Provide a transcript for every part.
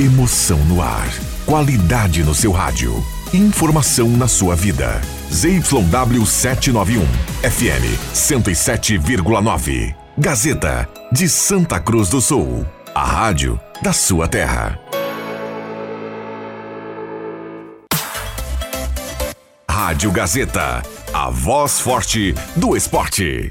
Emoção no ar. Qualidade no seu rádio. Informação na sua vida. ZYW 791. FM 107,9. Gazeta de Santa Cruz do Sul. A rádio da sua terra. Rádio Gazeta. A voz forte do esporte.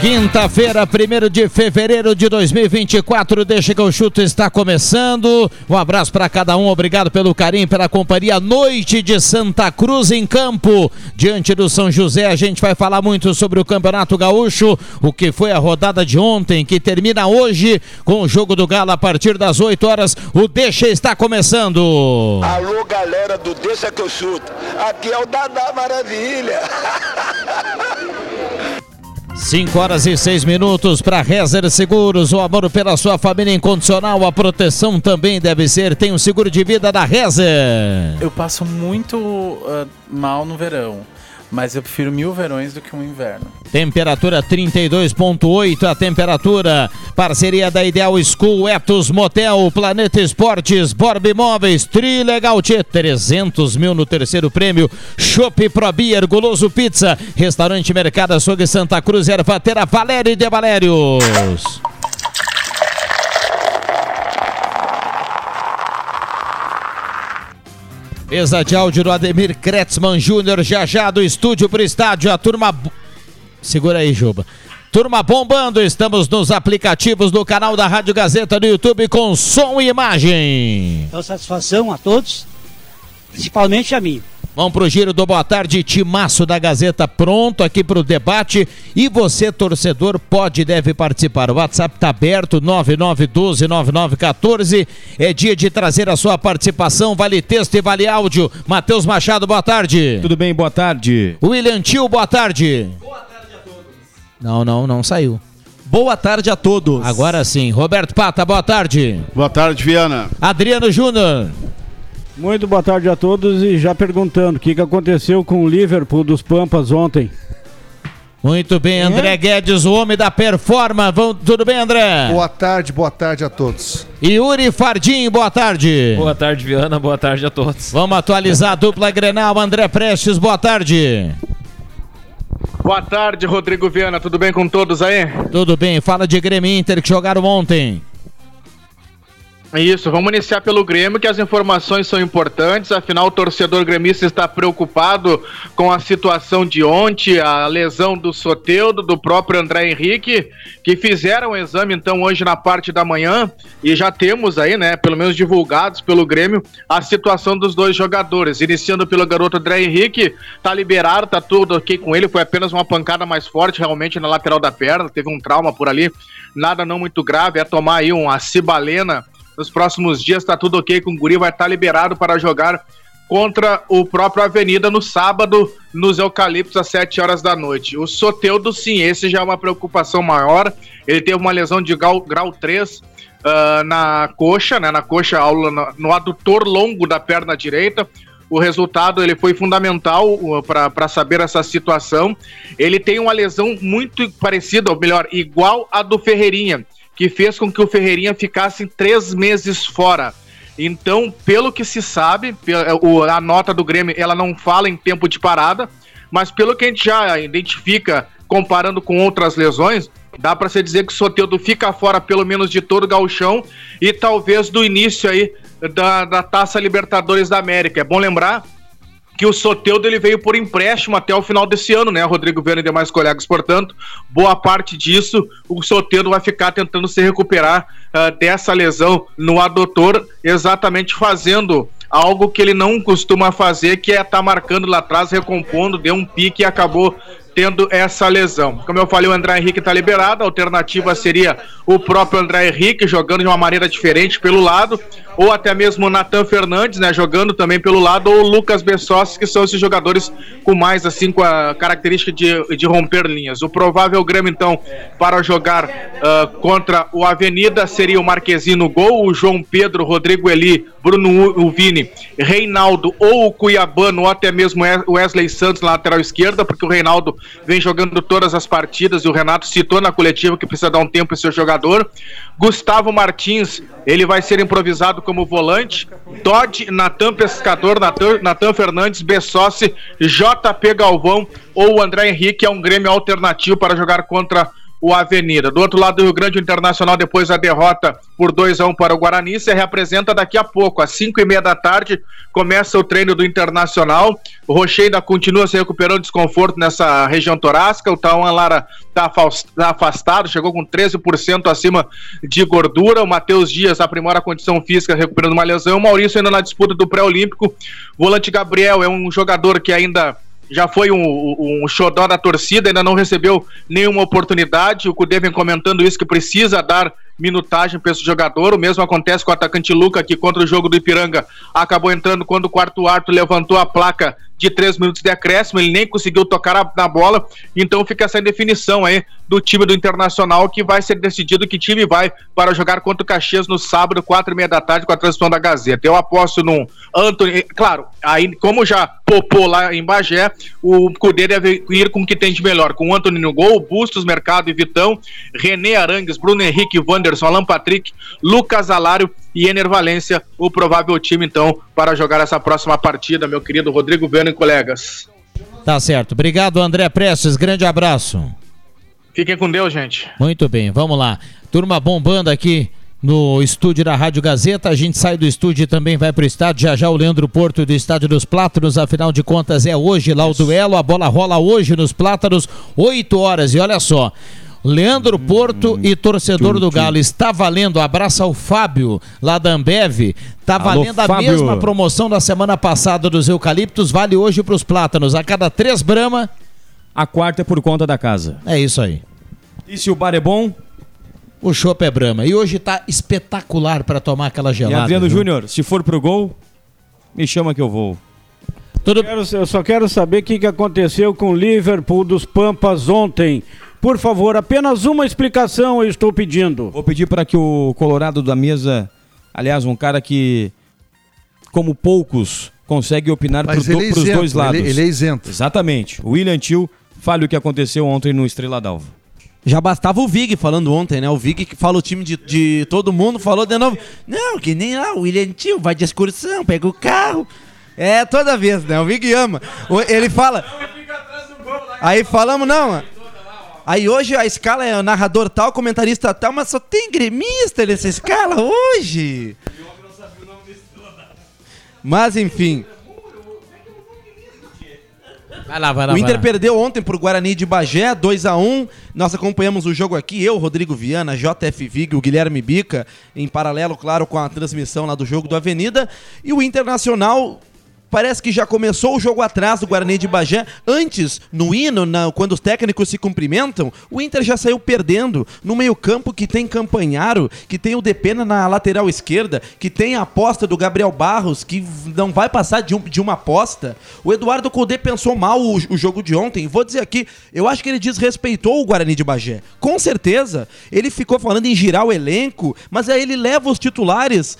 Quinta-feira, 1 de fevereiro de 2024, deixa que o chuto está começando. Um abraço para cada um, obrigado pelo carinho, pela companhia. Noite de Santa Cruz em campo, diante do São José. A gente vai falar muito sobre o Campeonato Gaúcho, o que foi a rodada de ontem, que termina hoje com o jogo do Galo a partir das 8 horas. O Deixa está começando. Alô, galera do Deixa que eu chuto. Aqui é o Dadá Maravilha. 5 horas e 6 minutos para Rezer Seguros. O amor pela sua família incondicional. A proteção também deve ser. Tem o seguro de vida da Rezer. Eu passo muito uh, mal no verão. Mas eu prefiro mil verões do que um inverno. Temperatura 32,8 a temperatura. Parceria da Ideal School, Etos Motel, Planeta Esportes, Borb Imóveis, Trilegal T, 300 mil no terceiro prêmio. Shop Pro Beer, Guloso Pizza, Restaurante Mercado Açougue Santa Cruz, Ervatera Valério de Valérios. Mesa de áudio do Ademir Kretzmann Júnior, já já do estúdio pro estádio, a turma... Segura aí, Juba. Turma bombando, estamos nos aplicativos do canal da Rádio Gazeta no YouTube com som e imagem. Então, satisfação a todos, principalmente a mim. Vamos pro giro do Boa Tarde, Timaço da Gazeta pronto aqui pro debate e você, torcedor, pode e deve participar. O WhatsApp tá aberto, 99129914. É dia de trazer a sua participação, vale texto e vale áudio. Matheus Machado, boa tarde. Tudo bem, boa tarde. William Tio, boa tarde. Boa tarde a todos. Não, não, não saiu. Boa tarde a todos. Agora sim. Roberto Pata, boa tarde. Boa tarde, Viana. Adriano Júnior. Muito boa tarde a todos e já perguntando o que, que aconteceu com o Liverpool dos Pampas ontem. Muito bem, André é? Guedes, o homem da performance. Vão, tudo bem, André? Boa tarde, boa tarde a todos. Yuri Fardim, boa tarde. Boa tarde, Viana, boa tarde a todos. Vamos atualizar a dupla Grenal, André Prestes, boa tarde. Boa tarde, Rodrigo Viana, tudo bem com todos aí? Tudo bem, fala de Grêmio Inter que jogaram ontem. Isso, vamos iniciar pelo Grêmio, que as informações são importantes, afinal o torcedor gremista está preocupado com a situação de ontem, a lesão do Soteudo, do próprio André Henrique, que fizeram o exame então hoje na parte da manhã, e já temos aí, né, pelo menos divulgados pelo Grêmio, a situação dos dois jogadores, iniciando pelo garoto André Henrique, tá liberado, tá tudo ok com ele, foi apenas uma pancada mais forte realmente na lateral da perna, teve um trauma por ali, nada não muito grave, é tomar aí uma cibalena nos próximos dias está tudo ok com o Guri, vai estar tá liberado para jogar contra o próprio Avenida no sábado, nos Eucaliptos, às 7 horas da noite. O Soteudo, sim, esse já é uma preocupação maior. Ele teve uma lesão de grau, grau 3 uh, na coxa, né? Na coxa, no adutor longo da perna direita. O resultado ele foi fundamental para saber essa situação. Ele tem uma lesão muito parecida, ou melhor, igual à do Ferreirinha que fez com que o Ferreirinha ficasse três meses fora. Então, pelo que se sabe, a nota do Grêmio ela não fala em tempo de parada, mas pelo que a gente já identifica comparando com outras lesões, dá para se dizer que o Soteldo fica fora pelo menos de todo o gauchão e talvez do início aí da, da Taça Libertadores da América. É bom lembrar que o Soteudo ele veio por empréstimo até o final desse ano, né? Rodrigo Viana e demais colegas, portanto, boa parte disso o Soteudo vai ficar tentando se recuperar uh, dessa lesão no adutor, exatamente fazendo algo que ele não costuma fazer, que é estar tá marcando lá atrás, recompondo, deu um pique e acabou tendo essa lesão. Como eu falei, o André Henrique está liberado, a alternativa seria o próprio André Henrique jogando de uma maneira diferente pelo lado, ou até mesmo o Natan Fernandes, né, jogando também pelo lado, ou o Lucas Bessossi, que são esses jogadores com mais, assim, com a característica de, de romper linhas. O provável Grêmio, então, para jogar uh, contra o Avenida seria o Marquezinho no gol, o João Pedro, Rodrigo Eli, Bruno Uvini, Reinaldo ou o Cuiabano, ou até mesmo o Wesley Santos na lateral esquerda, porque o Reinaldo vem jogando todas as partidas e o Renato citou na coletiva que precisa dar um tempo esse seu jogador. Gustavo Martins, ele vai ser improvisado como volante. Todd, Natan Pescador, Natan, Fernandes, Bessossi, JP Galvão ou André Henrique é um Grêmio alternativo para jogar contra o Avenida. Do outro lado do Rio Grande, o Internacional, depois da derrota por 2 a 1 para o Guarani, se reapresenta daqui a pouco, às 5 e meia da tarde, começa o treino do Internacional. O Rocher ainda continua se recuperando desconforto nessa região torácica. O Tauan Lara está tá afastado, chegou com 13% acima de gordura. O Matheus Dias aprimora a condição física, recuperando uma lesão. O Maurício ainda na disputa do pré-olímpico. Volante Gabriel é um jogador que ainda já foi um, um, xodó da torcida, ainda não recebeu nenhuma oportunidade. O Cudê vem comentando isso, que precisa dar minutagem para esse jogador. O mesmo acontece com o atacante Luca, que contra o jogo do Ipiranga acabou entrando quando o quarto árbitro levantou a placa de três minutos de acréscimo, ele nem conseguiu tocar na bola, então fica essa indefinição aí do time do Internacional que vai ser decidido que time vai para jogar contra o Caxias no sábado, quatro e meia da tarde, com a transmissão da Gazeta. Eu aposto no Anthony, claro, aí como já popou lá em Bagé, o Cudê deve ir com o que tem de melhor, com o Anthony no gol, Bustos, Mercado e Vitão, René Arangues, Bruno Henrique, Wanderson, Alan Patrick, Lucas Alário e Ener Valência, o provável time, então, para jogar essa próxima partida, meu querido Rodrigo Bueno e colegas. Tá certo. Obrigado, André Prestes. Grande abraço. Fiquem com Deus, gente. Muito bem, vamos lá. Turma bombando aqui no estúdio da Rádio Gazeta. A gente sai do estúdio e também vai para o estádio. Já já o Leandro Porto do Estádio dos Plátanos. Afinal de contas, é hoje lá o duelo. A bola rola hoje nos Plátanos, 8 horas. E olha só. Leandro Porto e torcedor do Galo. Está valendo, abraça ao Fábio, lá da Ambev. Está valendo a Fábio. mesma promoção da semana passada dos eucaliptos, vale hoje para os plátanos. A cada três brama. A quarta é por conta da casa. É isso aí. E se o bar é bom? O chopp é brama. E hoje está espetacular para tomar aquela gelada. E Adriano Júnior, se for pro gol, me chama que eu vou. Tudo... Eu, quero, eu só quero saber o que, que aconteceu com o Liverpool dos Pampas ontem. Por favor, apenas uma explicação eu estou pedindo. Vou pedir para que o Colorado da mesa, aliás, um cara que, como poucos, consegue opinar para os é dois lados. Ele, ele, é isento. Exatamente. O William Tio fale o que aconteceu ontem no Estrela d'Alva. Já bastava o Vig falando ontem, né? O Vig que fala o time de, de todo mundo, falou de novo. Não, que nem lá, o William Tio vai de excursão, pega o carro. É, toda vez, né? O Vig ama. Ele fala. Aí falamos, não, Aí hoje a escala é narrador tal, comentarista tal, mas só tem gremista nessa escala hoje. Mas enfim. Vai lá, vai lá, o Inter perdeu ontem pro Guarani de Bagé, 2 a 1 Nós acompanhamos o jogo aqui, eu, Rodrigo Viana, JF Vig, o Guilherme Bica, em paralelo, claro, com a transmissão lá do jogo do Avenida. E o Internacional Parece que já começou o jogo atrás do Guarani de Bagé. Antes, no hino, na, quando os técnicos se cumprimentam, o Inter já saiu perdendo no meio-campo que tem Campanharo, que tem o Depena na lateral esquerda, que tem a aposta do Gabriel Barros, que não vai passar de, um, de uma aposta. O Eduardo Codê pensou mal o, o jogo de ontem. Vou dizer aqui, eu acho que ele desrespeitou o Guarani de Bagé. Com certeza. Ele ficou falando em girar o elenco, mas aí ele leva os titulares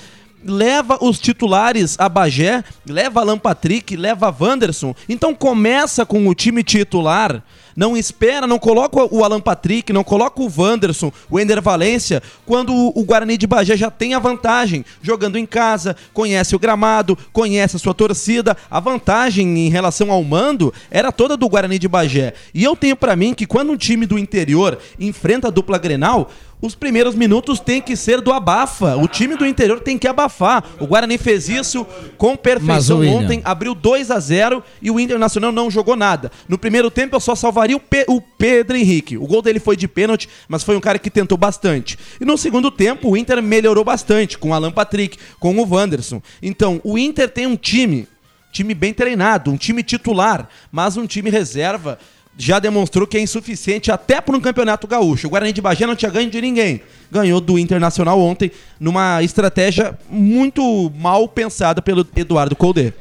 leva os titulares a Bagé, leva Alan Patrick, leva Wanderson. Então começa com o time titular. Não espera, não coloca o Alan Patrick, não coloca o Wanderson, o Ender Valência, quando o Guarani de Bagé já tem a vantagem, jogando em casa, conhece o gramado, conhece a sua torcida. A vantagem em relação ao mando era toda do Guarani de Bagé. E eu tenho para mim que quando um time do interior enfrenta a dupla Grenal, os primeiros minutos tem que ser do abafa. O time do interior tem que abafar. O Guarani fez isso com perfeição ontem, abriu 2 a 0 e o Internacional não jogou nada. No primeiro tempo eu só salvaria o, Pe o Pedro Henrique. O gol dele foi de pênalti, mas foi um cara que tentou bastante. E no segundo tempo o Inter melhorou bastante com o Alan Patrick, com o Wanderson. Então, o Inter tem um time, time bem treinado, um time titular, mas um time reserva já demonstrou que é insuficiente até para um campeonato gaúcho. O Guarani de Bagé não tinha ganho de ninguém. Ganhou do Internacional ontem numa estratégia muito mal pensada pelo Eduardo Colde.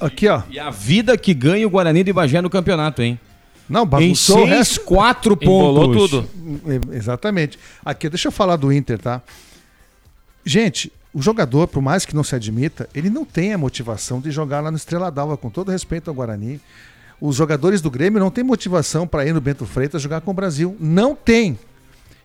Aqui, ó. E a vida que ganha o Guarani de Bagé no campeonato, hein? Não, Em bagunçou o seis, resto. quatro Embolou pontos. tudo. E- Exatamente. Aqui, deixa eu falar do Inter, tá? Gente, o jogador, por mais que não se admita, ele não tem a motivação de jogar lá no Estrela d'Alva, com todo respeito ao Guarani. Os jogadores do Grêmio não têm motivação para ir no Bento Freitas jogar com o Brasil. Não tem.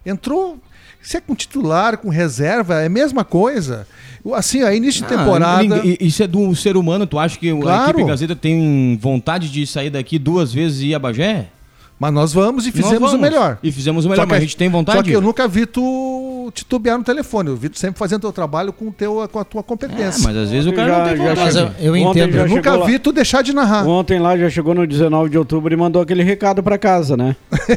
Entrou. Se é com titular, com reserva, é a mesma coisa. O- Assim, a início de Ah, temporada. Isso é do ser humano. Tu acha que a Claro. equipe Gazeta tem vontade de sair daqui duas vezes e ir a Bagé? Mas nós vamos e fizemos o vamos. melhor. E fizemos o melhor, que mas a gente tem vontade? Só que eu nunca vi tu titubear no telefone. Eu vi tu sempre fazendo teu trabalho com, o teu, com a tua competência. É, mas às vezes o cara Já- não tem já vontade. Mas eu, eu Ontem entendo. já Eu nunca lá. vi tu deixar de narrar. Ontem lá já chegou no 19 de outubro e mandou aquele recado pra casa, né?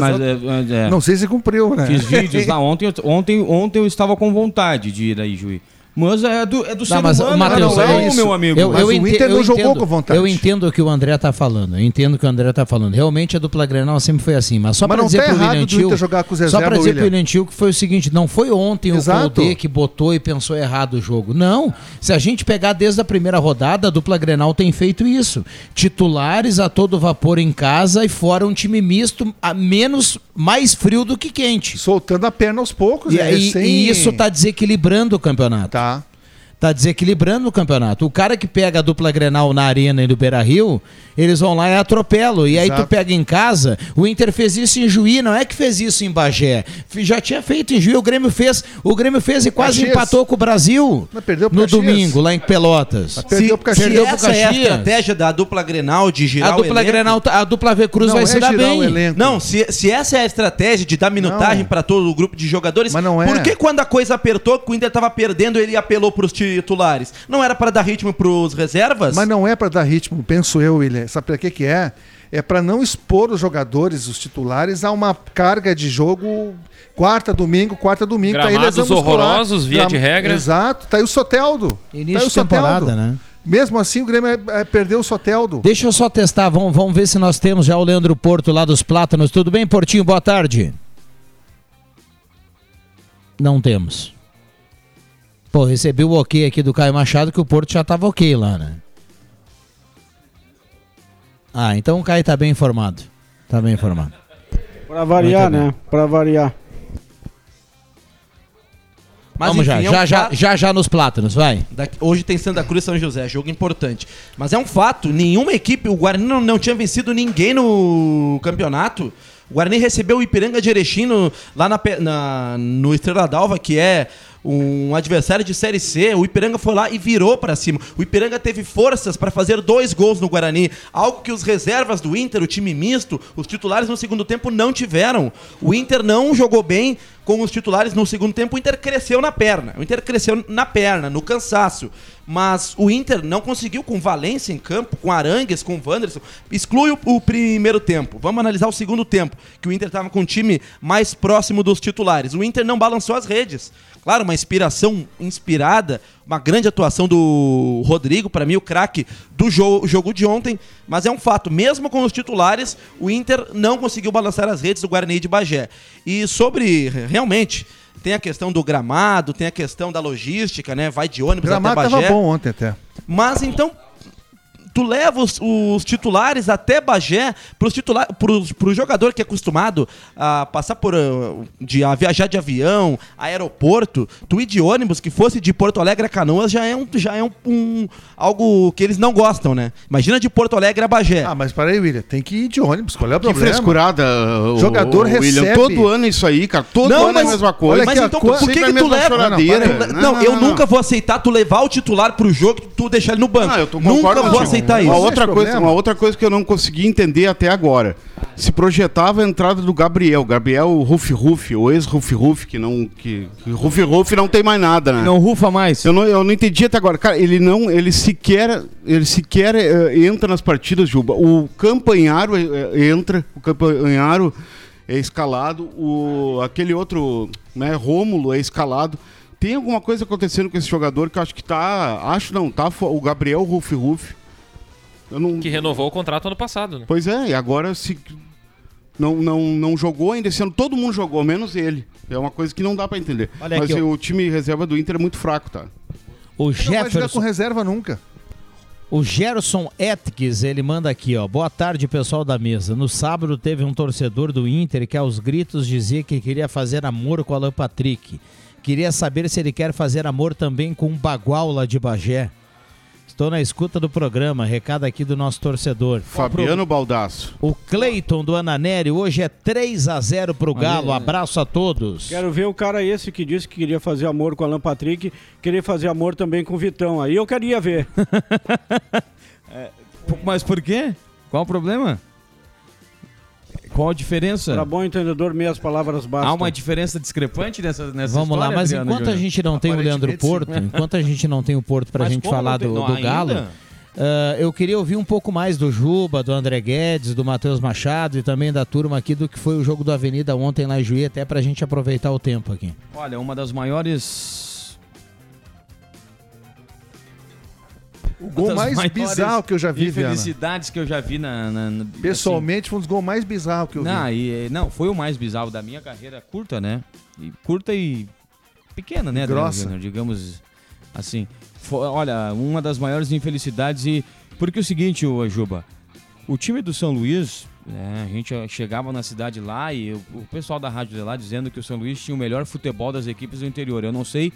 Mas é, é. Não sei se cumpriu, né? Fiz vídeos lá ontem, eu- ontem. Ontem eu estava com vontade de ir aí, Juí. Mas é do, é do ser Não, mas, humano, Matheus, não é, é o meu amigo. Eu, Mas eu o Inter não jogou entendo- com vontade. Eu entendo o que o André tá falando. Eu entendo o que o André tá falando. Realmente a dupla Grenal sempre foi assim. Mas só para dizer tá pro William Tio, jogar com os só reserva, para dizer pro William. Tio que foi o seguinte, não foi ontem Exato. o Colde que botou e pensou errado o jogo. Não. Se a gente pegar desde a primeira rodada, a dupla Grenal tem feito isso. Titulares a todo vapor em casa e fora um time misto, a menos mais frio do que quente. Soltando a perna aos poucos. E, é e- recém- e isso tá desequilibrando o campeonato. Tá. Yeah. Tá desequilibrando o campeonato. O cara que pega a dupla Grenal na Arena e no Beira Rio, eles vão lá e atropelam. E aí Exato. tu pega em casa, o Inter fez isso em Juí, não é que fez isso em Bagé. Já tinha feito em Juí, o Grêmio fez. O Grêmio fez e quase Caxias. empatou com o Brasil no Caxias. domingo, lá em Pelotas. Mas perdeu pro se Caxias. Perdeu pro essa é a Caxias. estratégia da dupla Grenal de girar A o dupla elenco- Grenal, tá- a dupla V Cruz Não vai é se dar bem. Não, se, se essa é a estratégia de dar minutagem para todo o grupo de jogadores, Mas não é. por que quando a coisa apertou, que o Inter tava perdendo, ele apelou pros titulares? Não era para dar ritmo pros reservas? Mas não é para dar ritmo, penso eu, William. Sabe para que que é? É para não expor os jogadores, os titulares, a uma carga de jogo quarta, domingo, quarta, domingo. Tá aí Gramados lesão muscular. horrorosos, via de regra. Exato. Tá aí o Soteldo. Início tá aí o temporada, Soteldo. né? Mesmo assim, o Grêmio é, é, perdeu o Soteldo. Deixa eu só testar, vamos, vamos ver se nós temos já o Leandro Porto lá dos Plátanos. Tudo bem, Portinho? Boa tarde. Não temos. Pô, recebi o ok aqui do Caio Machado que o Porto já tava ok lá, né? Ah, então o Caio tá bem informado. Tá bem informado. Pra variar, bem. né? Pra variar. Mas, Vamos já, enfim, é um já, já, fato- já já nos Plátanos, vai. Daqui- Hoje tem Santa Cruz e São José, jogo importante. Mas é um fato, nenhuma equipe, o Guarani não, não tinha vencido ninguém no campeonato. O Guarani recebeu o Ipiranga de Erechim no- lá na, na- no Estrela d'Alva, que é um adversário de Série C. O Ipiranga foi lá e virou pra cima. O Ipiranga teve forças para fazer dois gols no Guarani, algo que os reservas do Inter, o time misto, os titulares no segundo tempo não tiveram. O Inter não jogou bem com os titulares no segundo tempo. O Inter cresceu na perna. O Inter cresceu na perna, no cansaço. Mas o Inter não conseguiu com Valência em campo, com Arangues, com Wanderson. Exclui o, o primeiro tempo. Vamos analisar o segundo tempo, que o Inter estava com um time mais próximo dos titulares. O Inter não balançou as redes. Claro, uma inspiração inspirada, uma grande atuação do Rodrigo, para mim o craque do jo jogo de ontem, mas é um fato, mesmo com os titulares, o Inter não conseguiu balançar as redes do Guarani de Bagé. E sobre, realmente, tem a questão do gramado, tem a questão da logística, né? Vai de O ônibus gramado até tava Bagé. bom ontem até. Mas então tu leva os, os titulares até Bagé pros titular, pros, pro jogador que é acostumado a passar por uh, de a viajar de avião, aeroporto, tu ir de ônibus que fosse de Porto Alegre a Canoas já é um já é um, um- algo que eles não gostam, né? Imagina de Porto Alegre a Bagé. Ah, mas para aí, William. Tem que ir de ônibus. Qual é o Que problema? frescurada, o, Jogador o William. recebe- Todo ano é isso aí, cara. Todo Não, ano é a mas- mesma coisa. Mas então por que, que a tu leva? Não, Não, Não, não, eu não. nunca vou aceitar tu levar o titular pro jogo e tu deixar ele no banco. Não, eu tô nunca vou aceitar uma isso. outra Esse coisa, problema. uma outra coisa que eu não consegui entender até agora. Se projetava a entrada do Gabriel, Gabriel Ruff Ruff, o ex Ruff Ruff, que não que, que Ruff Ruff não tem mais nada, né? Não rufa mais. Eu não, eu não entendi até agora. Cara, ele não, ele sequer, ele sequer eh, entra nas partidas, Juba. O Campanharo eh, entra, o Campanharo é escalado, o aquele outro, né, Rômulo é escalado. Tem alguma coisa acontecendo com esse jogador que eu acho que tá, acho não, tá o Gabriel Ruff Ruff. Eu não... Que renovou o contrato ano passado, né? Pois é, e agora se não, não, não jogou ainda esse ano, todo mundo jogou, menos ele. É uma coisa que não dá pra entender. Olha Mas aqui, o time reserva do Inter é muito fraco, tá? O Não vai jogar com Jefferson, reserva nunca. o Gerson Etques, ele manda aqui, ó. Boa tarde, pessoal da mesa. No sábado teve um torcedor do Inter que aos gritos dizia que queria fazer amor com o Alan Patrick. Queria saber se ele quer fazer amor também com um bagual lá de Bagé. Estou na escuta do programa, recado aqui do nosso torcedor. Fabiano Baldasso. O Cleiton do Ananeri, hoje é 3 a 0 pro Galo. Abraço a todos. Quero ver o cara esse que disse que queria fazer amor com o Alan Patrick, queria fazer amor também com o Vitão. Aí eu queria ver. Mas por quê? Qual o problema? Qual a diferença? Para bom entendedor, meias palavras bastam. Há uma diferença discrepante nessa, nessa Vamos lá, história, mas Adriano enquanto a gente não tem o Leandro Porto, enquanto a gente não tem o Porto pra Mas gente falar do, do? Galo, ah, eu queria ouvir um pouco mais do Juba, do André Guedes, do Matheus Machado e também da turma aqui do que foi o jogo do Avenida ontem lá em Juí, até pra gente aproveitar o tempo aqui. Olha, uma das maiores. O gol mais bizarro que eu já vi, Viana. Infelicidades que eu já vi na. na- na- Pessoalmente, foi um dos gols mais bizarros que eu assim, não, vi. e, não, foi o mais bizarro da minha carreira curta, né? E curta e pequena, né? Adriano Grossa. Júnior? digamos assim. Fo- olha, uma das maiores infelicidades e. Porque é o seguinte, ô Juba, o time do São Luís, né, a gente chegava na cidade lá e o, o pessoal da rádio de lá dizendo que o São Luís tinha o melhor futebol das equipes do interior. Eu não sei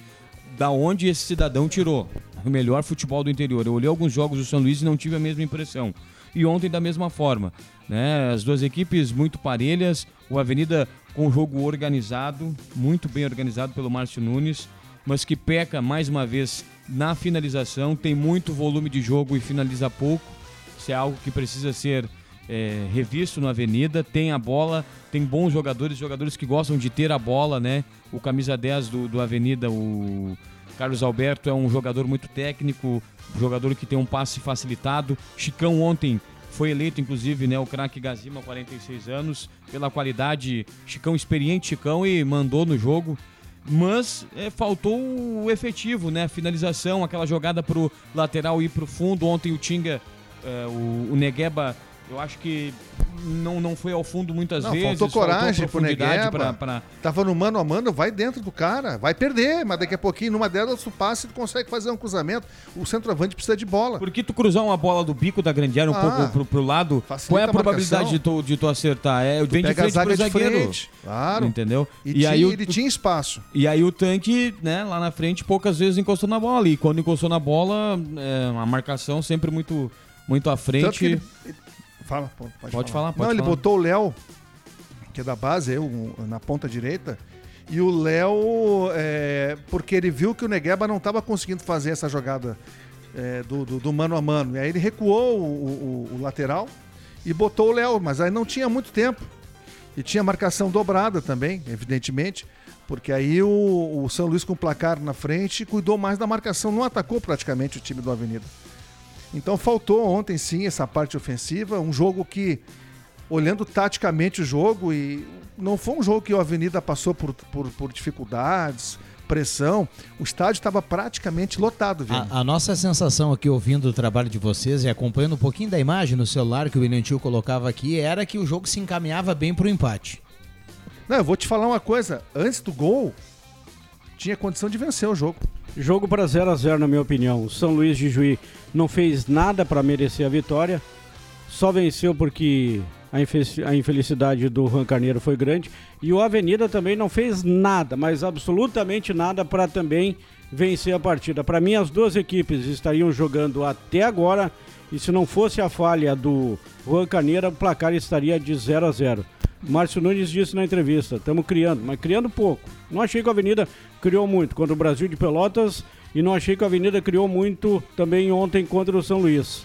da onde esse cidadão tirou o melhor futebol do interior. Eu olhei alguns jogos do São Luís e não tive a mesma impressão. E ontem da mesma forma, né? As duas equipes muito parelhas, o Avenida com um jogo organizado, muito bem organizado pelo Márcio Nunes, mas que peca mais uma vez na finalização, tem muito volume de jogo e finaliza pouco. Isso é algo que precisa ser é, revisto na Avenida. Tem a bola, tem bons jogadores, jogadores que gostam de ter a bola, né? O camisa 10 do, do Avenida, o Carlos Alberto, é um jogador muito técnico, jogador que tem um passe facilitado. Chicão ontem foi eleito, inclusive, né, o craque Gazima, 46 anos, pela qualidade. Chicão experiente, Chicão, e mandou no jogo. Mas é, faltou o efetivo, né? A finalização, aquela jogada pro lateral ir pro fundo. Ontem o Tinga, é, o, o Negueba, eu acho que não, não foi ao fundo muitas Não, vezes. faltou coragem pro profundidade Negueba. pra- pra- Tava no mano a mano, vai dentro do cara. Vai perder, mas daqui a pouquinho, numa delas, o passe tu consegue fazer um cruzamento. O centroavante precisa de bola. Porque tu cruzar uma bola do bico da grande área um Ah, pouco pro, pro lado, qual é a a probabilidade de tu, de tu acertar? É, vem de frente pro zagueiro. frente, claro. Entendeu? E, tinha, aí o, ele tinha espaço. E aí o tanque, né, lá na frente, poucas vezes encostou na bola. E quando encostou na bola, é, a marcação sempre muito, muito à frente. Que ele- Fala, pode, Pode falar, pode Não, ele falar. botou o Léo, que é da base, eu, na ponta direita. E o Léo, é, porque ele viu que o Negueba não estava conseguindo fazer essa jogada é, do, do- do mano a mano. E aí ele recuou o, o- o lateral e botou o Léo, mas aí não tinha muito tempo. E tinha marcação dobrada também, evidentemente, porque aí o, o São Luís com o placar na frente cuidou mais da marcação, não atacou praticamente o time do Avenida. Então faltou ontem sim essa parte ofensiva, um jogo que, olhando taticamente o jogo, e não foi um jogo que o Avenida passou por, por, por dificuldades, pressão, o estádio estava praticamente lotado? A, a nossa sensação aqui, ouvindo o trabalho de vocês e acompanhando um pouquinho da imagem no celular que o William Tio colocava aqui, era que o jogo se encaminhava bem pro empate. Não, eu vou te falar uma coisa, antes do gol, tinha condição de vencer o jogo. Jogo para 0 a 0 na minha opinião. O São Luís de Juí não fez nada para merecer a vitória. Só venceu porque a, infe- a infelicidade do Juan Carneiro foi grande. E o Avenida também não fez nada, mas absolutamente nada para também vencer a partida. Para mim, as duas equipes estariam jogando até agora. E se não fosse a falha do Juan Carneiro, o placar estaria de 0 a 0. Márcio Nunes disse na entrevista: estamos criando, mas criando pouco. Não achei que a Avenida criou muito contra o Brasil de Pelotas e não achei que a Avenida criou muito também ontem contra o São Luís.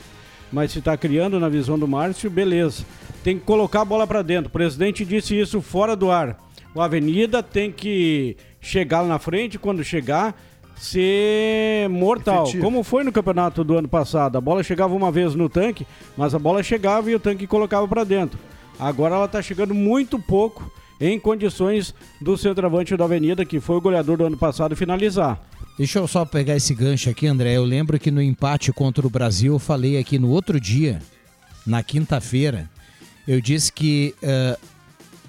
Mas se está criando na visão do Márcio, beleza. Tem que colocar a bola para dentro. O presidente disse isso fora do ar. O Avenida tem que chegar lá na frente, quando chegar, ser mortal. Efetivo. Como foi no campeonato do ano passado. A bola chegava uma vez no tanque, mas a bola chegava e o tanque colocava para dentro. Agora ela está chegando muito pouco em condições do centroavante da Avenida, que foi o goleador do ano passado, finalizar. Deixa eu só pegar esse gancho aqui, André. Eu lembro que no empate contra o Brasil, eu falei aqui no outro dia, na quinta-feira, eu disse que uh,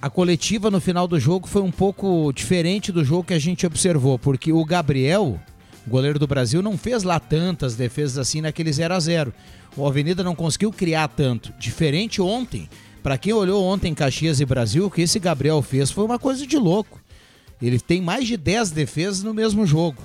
a coletiva no final do jogo foi um pouco diferente do jogo que a gente observou, porque o Gabriel, goleiro do Brasil, não fez lá tantas defesas assim naquele 0 a 0 O Avenida não conseguiu criar tanto. Diferente ontem, para quem olhou ontem Caxias e Brasil, o que esse Gabriel fez foi uma coisa de louco. Ele tem mais de 10 defesas no mesmo jogo.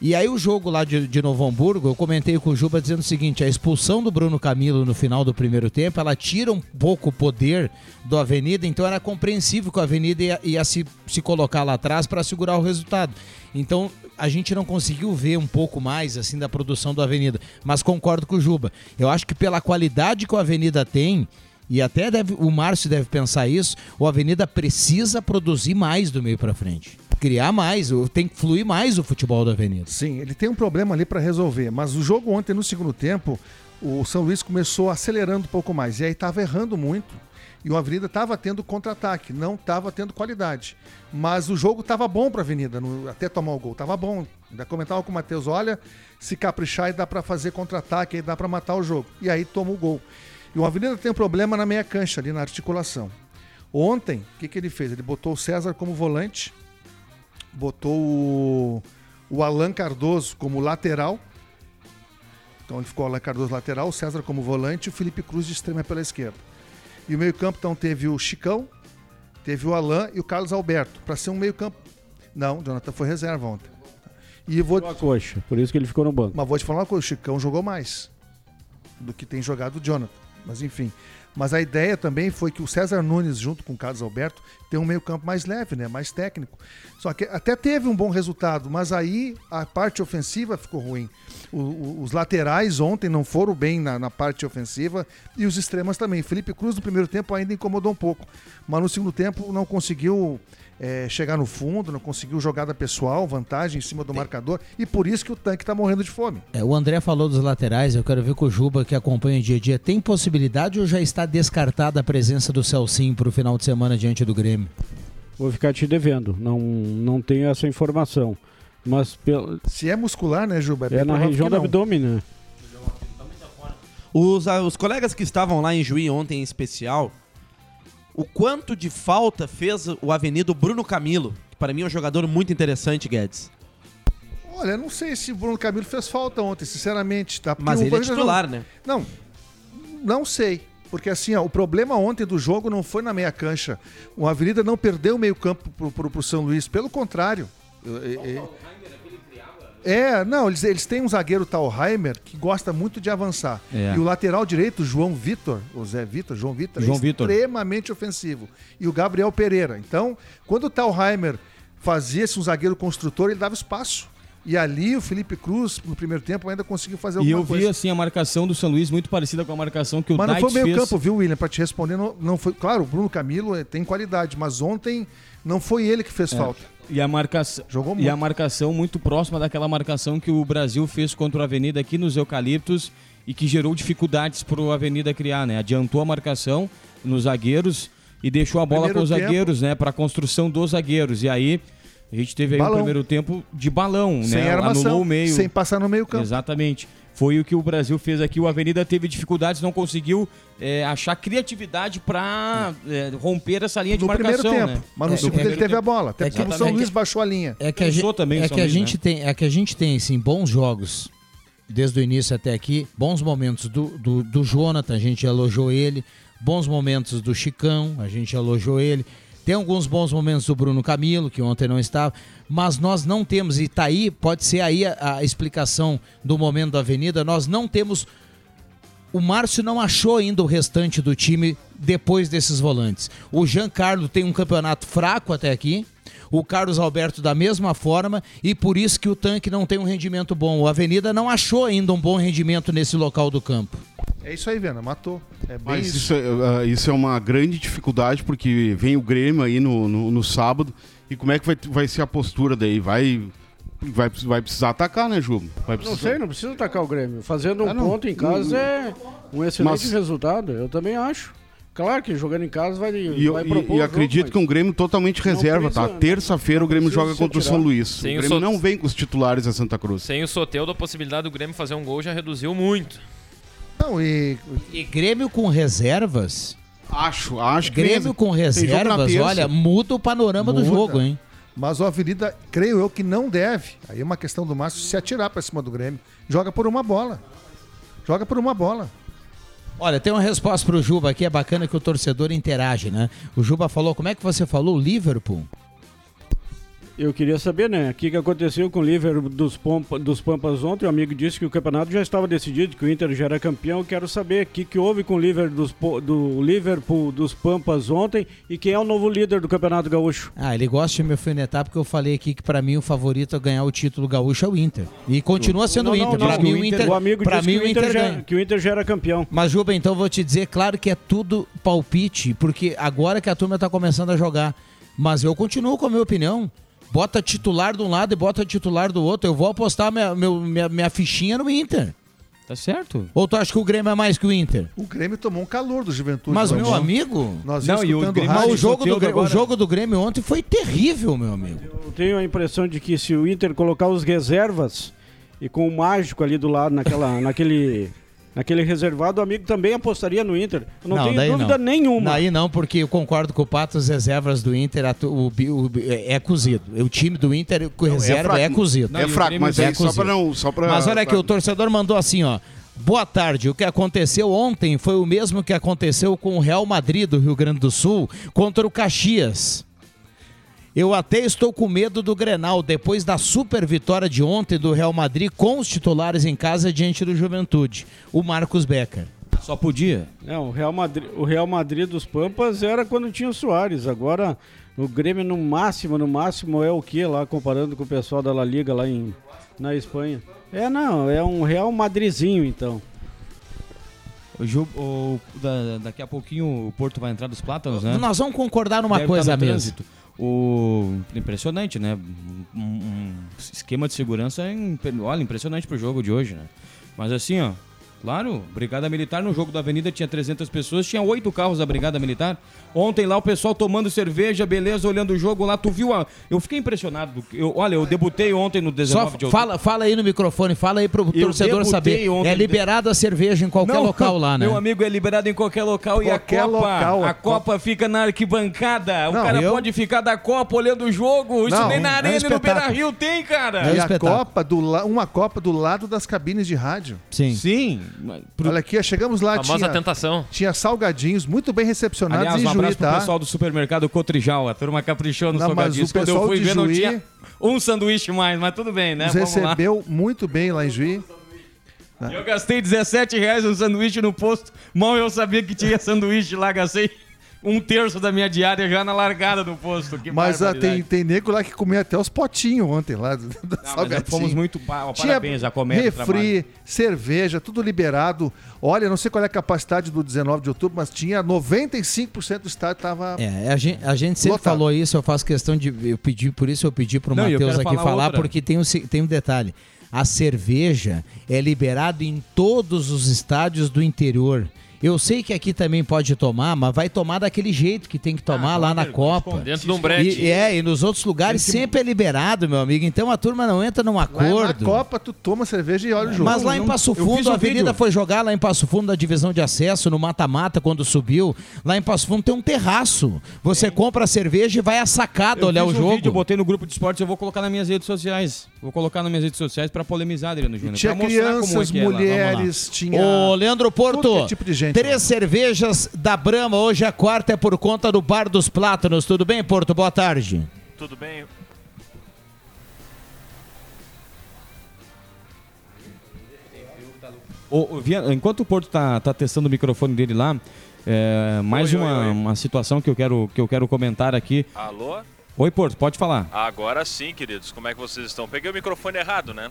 E aí o jogo lá de, de Novo Hamburgo, eu comentei com o Juba dizendo o seguinte, a expulsão do Bruno Camilo no final do primeiro tempo, ela tira um pouco o poder do Avenida, então era compreensível que o Avenida ia, ia se, se colocar lá atrás para segurar o resultado. Então a gente não conseguiu ver um pouco mais assim da produção do Avenida, mas concordo com o Juba. Eu acho que pela qualidade que o Avenida tem, e até deve, o Márcio deve pensar isso, o Avenida precisa produzir mais do meio para frente criar mais, tem que fluir mais o futebol da Avenida. Sim, ele tem um problema ali para resolver, mas o jogo ontem no segundo tempo, o São Luís começou acelerando um pouco mais e aí estava errando muito. E o Avenida estava tendo contra-ataque, não estava tendo qualidade. Mas o jogo estava bom para a Avenida, no, até tomar o gol, estava bom. Ainda comentava com o Matheus, olha, se caprichar e dá para fazer contra-ataque, aí dá para matar o jogo. E aí toma o gol. E o Avenida tem um problema na meia cancha, ali na articulação. Ontem, o que, que ele fez? Ele botou o César como volante, botou o, o Alan Cardoso como lateral. Então ele ficou o Alan Cardoso lateral, o César como volante e o Felipe Cruz de extrema pela esquerda. E o meio-campo então teve o Chicão, teve o Alan e o Carlos Alberto, para ser um meio-campo. Não, o Jonathan foi reserva ontem. E vou a coxa, por isso que ele ficou no banco. Mas vou te falar uma coisa, o Chicão jogou mais do que tem jogado o Jonathan. Mas enfim, mas a ideia também foi que o César Nunes, junto com o Carlos Alberto, tem um meio-campo mais leve, né? mais técnico. Só que até teve um bom resultado, mas aí a parte ofensiva ficou ruim. O, o, os laterais ontem não foram bem na, na, parte ofensiva e os extremas também. Felipe Cruz no primeiro tempo ainda incomodou um pouco, mas no segundo tempo não conseguiu é, chegar no fundo, não conseguiu jogada pessoal, vantagem em cima do marcador, e por isso que o tanque está morrendo de fome. É, o André falou dos laterais, eu quero ver com o Juba que acompanha o dia a dia. Tem possibilidade ou já está descartada a presença do Celcinho para o final de semana diante do Grêmio? Vou ficar te devendo, não, não tenho essa informação. Mas pelo... Se é muscular, né, Juba? É, é na região do abdômen, né? Os, os colegas que estavam lá em Juí ontem em especial, o quanto de falta fez o Avenido Bruno Camilo, que para mim é um jogador muito interessante, Guedes. Olha, não sei se o Bruno Camilo fez falta ontem, sinceramente. Tá? Mas ele é titular, não... né? Não, não sei. Porque assim, ó, o problema ontem do jogo não foi na meia cancha. O Avenida não perdeu o meio campo pro, pro, pro São Luís, pelo contrário. Eu, eu, eu, é, não, eles, eles têm um zagueiro Talheimer que gosta muito de avançar. É. E o lateral direito, João Vitor, o Zé Vitor, João Vitor, João é Vitor. extremamente ofensivo. E o Gabriel Pereira. Então, quando o Talheimer fazia esse um zagueiro construtor, ele dava espaço. E ali o Felipe Cruz, no primeiro tempo, ainda conseguiu fazer alguma coisa. E eu vi, coisa. assim, a marcação do São Luís muito parecida com a marcação que o Mas não foi meio fez... campo, viu, William? Pra te responder, não, não foi... Claro, o Bruno Camilo eh, tem qualidade, mas ontem não foi ele que fez é. falta. E a marcação, Jogou muito. E a marcação muito próxima daquela marcação que o Brasil fez contra o Avenida aqui nos Eucaliptos e que gerou dificuldades para o Avenida criar, né? Adiantou a marcação nos zagueiros e deixou a bola Primeiro com os tempo. zagueiros, né? Para a construção dos zagueiros. E aí a gente teve aí o primeiro tempo de balão, sem né? Armação, Anulou o meio. Sem passar no meio campo. Exatamente. Foi o que o Brasil fez aqui. O Avenida teve dificuldades, não conseguiu é, achar criatividade para é, romper essa linha de no marcação. Primeiro tempo, né? mas no é, segundo ele teve a bola. Até é que o São Luís baixou a linha. É que a gente, também é que a Luís, gente né? tem, é que a gente tem assim, bons jogos desde o início até aqui, bons momentos do, do, do Jonathan, a gente elogiou ele, bons momentos do Chicão, a gente elogiou ele. Tem alguns bons momentos do Bruno Camilo, que ontem não estava, mas nós não temos, e está aí, pode ser aí a, a explicação do momento da Avenida, nós não temos o Márcio não achou ainda o restante do time depois desses volantes. O Jean Carlos tem um campeonato fraco até aqui. O Carlos Alberto da mesma forma e por isso que o tanque não tem um rendimento bom. O Avenida não achou ainda um bom rendimento nesse local do campo. É isso aí, Vena, matou. É bem Mas isso. Isso, é, uh, isso é uma grande dificuldade, porque vem o Grêmio aí no, no, no, sábado. E como é que vai, vai ser a postura daí? Vai, vai, vai precisar atacar, né, Ju? Precisar... Não sei, não precisa atacar o Grêmio. Fazendo um ah, ponto em casa é um excelente Mas... resultado, eu também acho. Claro que jogando em casa vai, E, vai propor e o jogo, acredito mas que um Grêmio totalmente não reserva, precisa- tá? Terça-feira o Grêmio joga contra o São. Luís. Sem o o Grêmio Sot- não vem com os titulares a Santa Cruz. Sem o Soteudo, a possibilidade do Grêmio fazer um gol já reduziu muito. Não, e. E Grêmio com reservas? Acho, acho que Grêmio com reservas, olha, muda o panorama do Muda. jogo, hein? Mas o Avenida, creio eu que não deve. Aí é uma questão do Márcio se atirar pra cima do Grêmio. Joga por uma bola. Joga por uma bola. Olha, tem uma resposta pro Juba aqui, é bacana que o torcedor interage, né? O Juba falou, como é que você falou? Liverpool? Eu queria saber, né? O que, que aconteceu com o Liverpool dos, Pompa- dos Pampas ontem? O amigo disse que o campeonato já estava decidido, que o Inter já era campeão. Eu quero saber o que, que houve com o Liverpool dos, do Liverpool dos Pampas ontem e quem é o novo líder do Campeonato Gaúcho. Ah, ele gosta de me alfinetar porque eu falei aqui que pra mim o favorito a ganhar o título gaúcho é o Inter. E continua sendo Não, o Inter. Pra mim o Inter, o amigo pra disse mim que o Inter já, ganha. que o Inter já era campeão. Mas, Juba, então vou te dizer, claro que é tudo palpite, porque agora que a turma tá começando a jogar. Mas eu continuo com a minha opinião. Bota titular de um lado e bota titular do outro. Eu vou apostar minha, meu- minha, minha fichinha no Inter. Tá certo. Ou tu acha que o Grêmio é mais que o Inter? O Grêmio tomou um calor do Juventude. Mas, meu amigo. Nós Não, e o escutando Grêmio- rádio. O jogo, do, Grêmio- o agora- jogo do Grêmio ontem foi terrível, meu amigo. Eu tenho a impressão de que se o Inter colocar os reservas e com o mágico ali do lado, naquela, naquele, naquele reservado, o amigo também apostaria no Inter. Eu não, tenho daí dúvida não. nenhuma. Daí não, porque eu concordo com o Pato, as reservas do Inter o, bi- o bi- é cozido. O time do Inter com reserva é, fraco. cozido. Não, É e o fraco, mas é aí só pra não- só pra- Mas olha aqui, pra- o torcedor mandou assim, ó. Boa tarde. O que aconteceu ontem foi o mesmo que aconteceu com o Real Madrid do Rio Grande do Sul contra o Caxias. Eu até estou com medo do Grenal, depois da super vitória de ontem do Real Madrid com os titulares em casa diante do Juventude. O Marcos Becker. Só podia. Não, o Real Madrid, o Real Madrid dos Pampas era quando tinha o Soares. Agora o Grêmio no máximo, no máximo é o que lá comparando com o pessoal da La Liga lá em na Espanha? É não, é um Real Madrizinho então. O Ju- o- da- daqui a pouquinho o Porto vai entrar dos Plátanos, né? Nós vamos concordar numa Deve coisa estar no mesmo. O impressionante, né? Um, um esquema de segurança, impe- olha, impressionante pro jogo de hoje, né? Mas assim, ó, claro, Brigada Militar no jogo da Avenida tinha 300 pessoas, tinha oito carros da Brigada Militar. Ontem lá o pessoal tomando cerveja, beleza, olhando o jogo lá, tu viu a... Eu fiquei impressionado. Eu, olha, eu debutei ontem no 19 Só de outubro. fala, fala aí no microfone, fala aí pro Eu torcedor saber. ontem é liberado a cerveja em qualquer Não, local lá, né? Meu amigo é liberado em qualquer local e a Qualquer Copa, local, a a Copa fica na arquibancada. O Não, cara eu- pode ficar da Copa olhando o jogo. Isso Não, nem na é um Arena e no espetáculo. Beira Rio tem, cara. E a. Copa do la... uma Copa do lado das cabines de rádio. Sim. Sim. Olha aqui, chegamos lá, Famosa tinha, tentação. tinha salgadinhos muito bem recepcionados Aliás, em um Juí, abraço pro tá? pessoal do supermercado Cotrijal. A turma caprichou nos salgadinhos. Quando eu pessoal fui de ver, não Juí tinha um sanduíche mais, mas tudo bem, né? Nos Vamos lá. recebeu muito bem lá em Juí. Eu gastei 17 reais no sanduíche no posto. Mal eu sabia que tinha sanduíche lá, gastei um terço da minha diária já na largada do posto. Que Mas ah, tem, tem nego lá que comia até os potinhos ontem lá. Do, do Não, mas salgadinho. fomos muito pa- Tinha parabéns a comédia refri, cerveja, tudo liberado. Olha, não sei qual é a capacidade do 19 de outubro, mas tinha 95% do estádio tava É, a gente, a gente sempre Lotado. falou isso, eu faço questão de. Eu pedi, por isso eu pedi e eu Matheus aqui falar falar, porque tem um, tem um detalhe. A cerveja é liberada em todos os estádios do interior. Eu sei que aqui também pode tomar, mas vai tomar daquele jeito que tem que tomar lá na Copa. Dentro de um brete. E, é, e nos outros lugares sempre é liberado, meu amigo. Então a turma não entra num Lá acordo. na Copa, tu toma cerveja e olha o jogo. Mas lá em Passo Fundo, a Avenida foi jogar lá em Passo Fundo, na divisão de acesso, no mata-mata, quando subiu. Lá em Passo Fundo tem um terraço. Você compra a cerveja e vai à sacada Eu olhar o um jogo. vídeo, eu botei no grupo de esportes, eu vou colocar nas minhas redes sociais. Vou colocar nas minhas redes sociais pra polemizar, Adriano Júnior. Tinha crianças, é que é lá. Lá. mulheres, tinha. Ô, Leandro Porto, Tudo que é tipo de gente, três cervejas da Brama. Hoje a quarta é por conta do Bar dos Plátanos. Tudo bem, Porto? Boa tarde. Tudo bem? Ô, Viana, enquanto o Porto tá, tá testando o microfone dele lá, é, mais Oi, oi, uma, oi. uma situação que eu quero, que eu quero comentar aqui. Alô? Oi, Porto, pode falar. Agora sim, queridos. Como é que vocês estão? Peguei o microfone errado, né?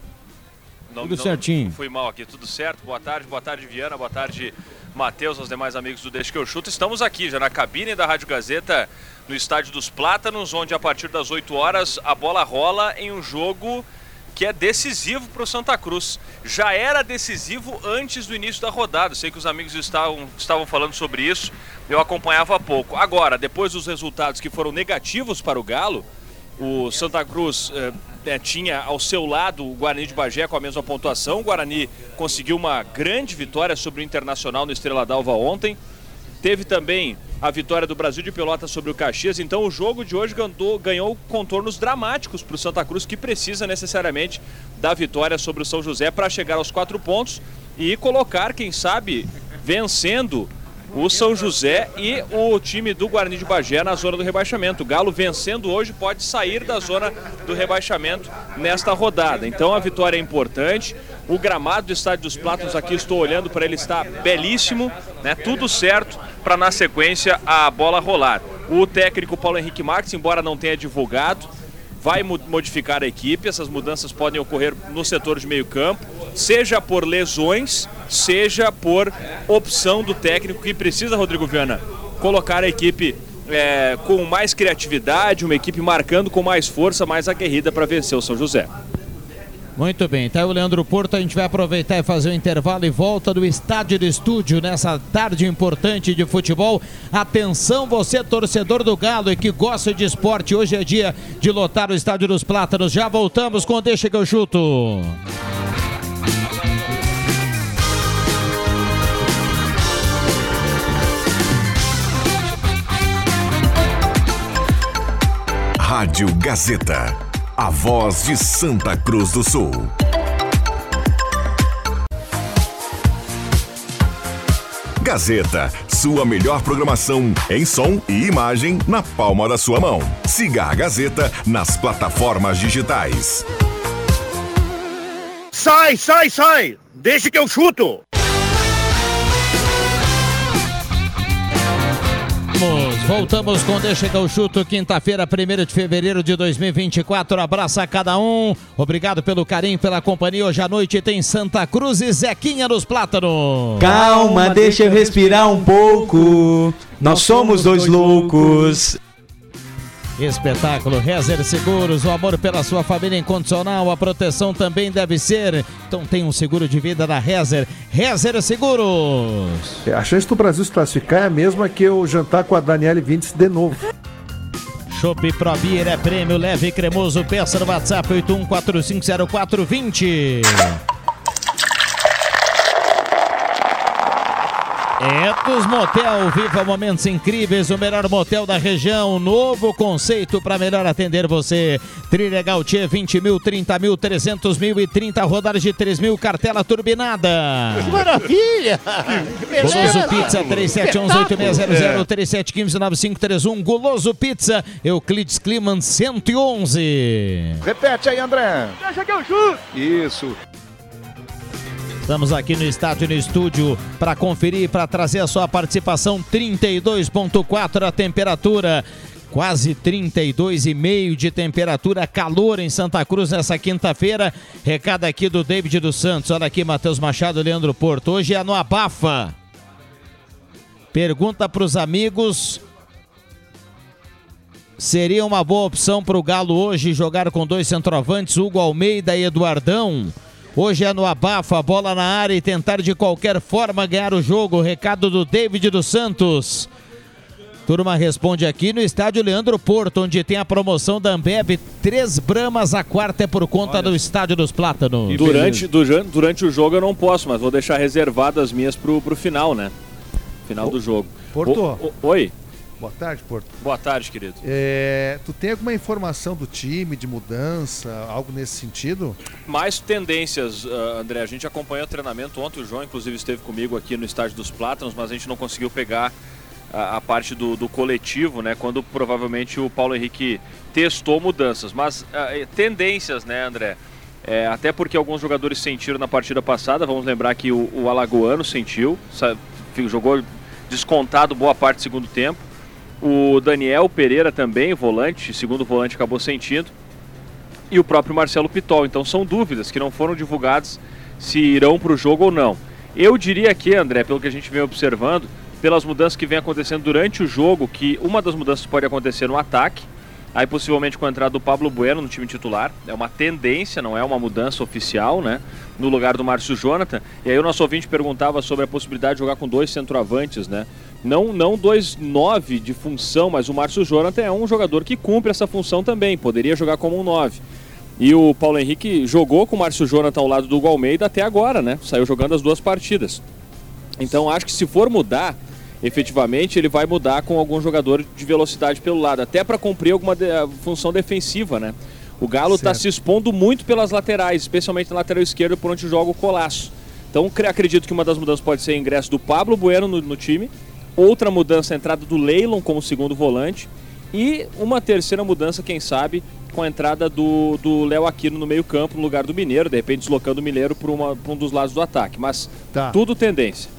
Tudo certinho. Fui mal aqui, tudo certo. Boa tarde, boa tarde, Viana. Boa tarde, Matheus, aos demais amigos do Deixa que eu chuto. Estamos aqui já na cabine da Rádio Gazeta, no Estádio dos Plátanos, onde a partir das 8 horas a bola rola em um jogo que é decisivo para o Santa Cruz. Já era decisivo antes do início da rodada. Sei que os amigos estavam, estavam falando sobre isso, eu acompanhava há pouco. Agora, depois dos resultados que foram negativos para o Galo, o Santa Cruz eh, eh, tinha ao seu lado o Guarani de Bagé com a mesma pontuação. O Guarani conseguiu uma grande vitória sobre o Internacional no Estrela d'Alva ontem. Teve também a vitória do Brasil de Pelotas sobre o Caxias. Então o jogo de hoje ganhou, ganhou contornos dramáticos para o Santa Cruz, que precisa necessariamente da vitória sobre o São José para chegar aos quatro pontos e colocar, quem sabe, vencendo o São José e o time do Guarani de Bagé na zona do rebaixamento. O Galo vencendo hoje pode sair da zona do rebaixamento nesta rodada. Então a vitória é importante. O gramado do Estádio dos Plátanos aqui estou olhando para ele está belíssimo, né? Tudo certo para na sequência a bola rolar. O técnico Paulo Henrique Marques, embora não tenha divulgado, vai modificar a equipe. Essas mudanças podem ocorrer no setor de meio-campo, seja por lesões, seja por opção do técnico que precisa, Rodrigo Viana, colocar a equipe é, com mais criatividade, uma equipe marcando com mais força, mais aguerrida para vencer o São José. Muito bem, tá aí o Leandro Porto. A gente vai aproveitar e fazer o um intervalo e volta do estádio do estúdio nessa tarde importante de futebol. Atenção, você, torcedor do Galo e que gosta de esporte. Hoje é dia de lotar o estádio dos Plátanos. Já voltamos com Deixa que eu chuto. Rádio Gazeta a voz de Santa Cruz do Sul. Gazeta, sua melhor programação em som e imagem na palma da sua mão. Siga a Gazeta nas plataformas digitais. Sai, sai, sai! Deixa que eu chuto! Voltamos, voltamos com Deixa que eu chuto, quinta-feira, 1 de fevereiro de 2024. Abraço a cada um. Obrigado pelo carinho, pela companhia. Hoje à noite tem Santa Cruz e Zequinha nos Plátanos. Calma, deixa eu respirar um pouco. Nós somos dois loucos. Espetáculo Rezer Seguros, o amor pela sua família incondicional, a proteção também deve ser. Então tem um seguro de vida da Rezer, Rezer Seguros. É, a chance do Brasil se classificar é a mesma que eu jantar com a Daniele Vintes de novo. Chopp Pro Beer é prêmio leve e cremoso. Peça no WhatsApp 81450420. Etos Motel, viva momentos incríveis, o melhor motel da região, novo conceito para melhor atender você. Trilegal Tchê, 20 mil, 30 mil, 300 mil e 30 rodadas de 3 mil, cartela turbinada. Que maravilha! Goloso Pizza, 3711-8600, 3715-9531, Goloso Pizza, Euclides Kliman, 111. Repete aí, André. Deixa que eu chuto. Isso. Estamos aqui no estádio no estúdio para conferir, para trazer a sua participação. 32.4 a temperatura. Quase 32,5 de temperatura, calor em Santa Cruz nessa quinta-feira. Recado aqui do David dos Santos. Olha aqui, Matheus Machado, Leandro Porto. Hoje é no Abafa. Pergunta para os amigos. Seria uma boa opção para o Galo hoje jogar com dois centroavantes, Hugo Almeida e Eduardão? Hoje é no abafa, bola na área e tentar de qualquer forma ganhar o jogo. Recado do David dos Santos. Turma responde aqui no estádio Leandro Porto, onde tem a promoção da Ambev. Três bramas, a quarta é por conta Olha. do estádio dos Plátanos. Durante, durante, durante o jogo eu não posso, mas vou deixar reservadas as minhas pro, pro final, né? Final o, do jogo. Porto. O, o, oi. Boa tarde, Porto. Boa tarde, querido. É, tu tem alguma informação do time, de mudança, algo nesse sentido? Mais tendências, uh, André. A gente acompanhou o treinamento ontem, o João inclusive esteve comigo aqui no estádio dos Plátanos, mas a gente não conseguiu pegar a, a parte do, do, coletivo, né? Quando provavelmente o Paulo Henrique testou mudanças. Mas uh, tendências, né, André? É, até porque alguns jogadores sentiram na partida passada. Vamos lembrar que o, o Alagoano sentiu, sabe, jogou descontado boa parte do segundo tempo. O Daniel Pereira também, volante, segundo volante, acabou sentindo. E o próprio Marcelo Pitol. Então são dúvidas que não foram divulgadas se irão para o jogo ou não. Eu diria aqui, André, pelo que a gente vem observando, pelas mudanças que vem acontecendo durante o jogo, que uma das mudanças pode acontecer no ataque. Aí possivelmente com a entrada do Pablo Bueno no time titular. É uma tendência, não é uma mudança oficial, né? No lugar do Márcio Jonathan. E aí o nosso ouvinte perguntava sobre a possibilidade de jogar com dois centroavantes, né? Não, não dois nove de função, mas o Márcio Jonathan é um jogador que cumpre essa função também. Poderia jogar como um nove. E o Paulo Henrique jogou com o Márcio Jonathan ao lado do Hugo Almeida até agora, né? Saiu jogando as duas partidas. Então acho que se for mudar, efetivamente ele vai mudar com algum jogador de velocidade pelo lado, até para cumprir alguma de, função defensiva, né? O Galo está se expondo muito pelas laterais, especialmente na lateral esquerda, por onde joga o Colasso. Então acredito que uma das mudanças pode ser o ingresso do Pablo Bueno no, no time, outra mudança a entrada do Leilon como segundo volante e uma terceira mudança, quem sabe, com a entrada do Léo Aquino no meio-campo, no lugar do Mineiro, de repente deslocando o Mineiro para um dos lados do ataque. Mas tá. tudo tendência.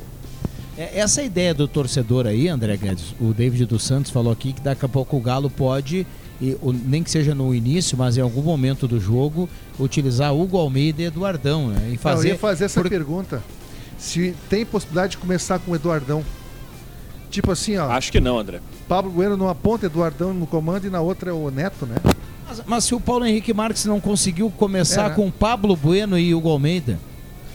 É, essa ideia do torcedor aí, André Guedes, o David dos Santos falou aqui que daqui a pouco o Galo pode, e, nem que seja no início, mas em algum momento do jogo, utilizar Hugo Almeida e Eduardão. Né? E fazer, eu ia fazer essa por... pergunta. Se tem possibilidade de começar com o Eduardão. Tipo assim, ó. Acho que não, André. Pablo Bueno numa ponta, Eduardão no comando e na outra é o Neto, né? Mas, mas se o Paulo Henrique Marques não conseguiu começar é, né? com Pablo Bueno e Hugo Almeida.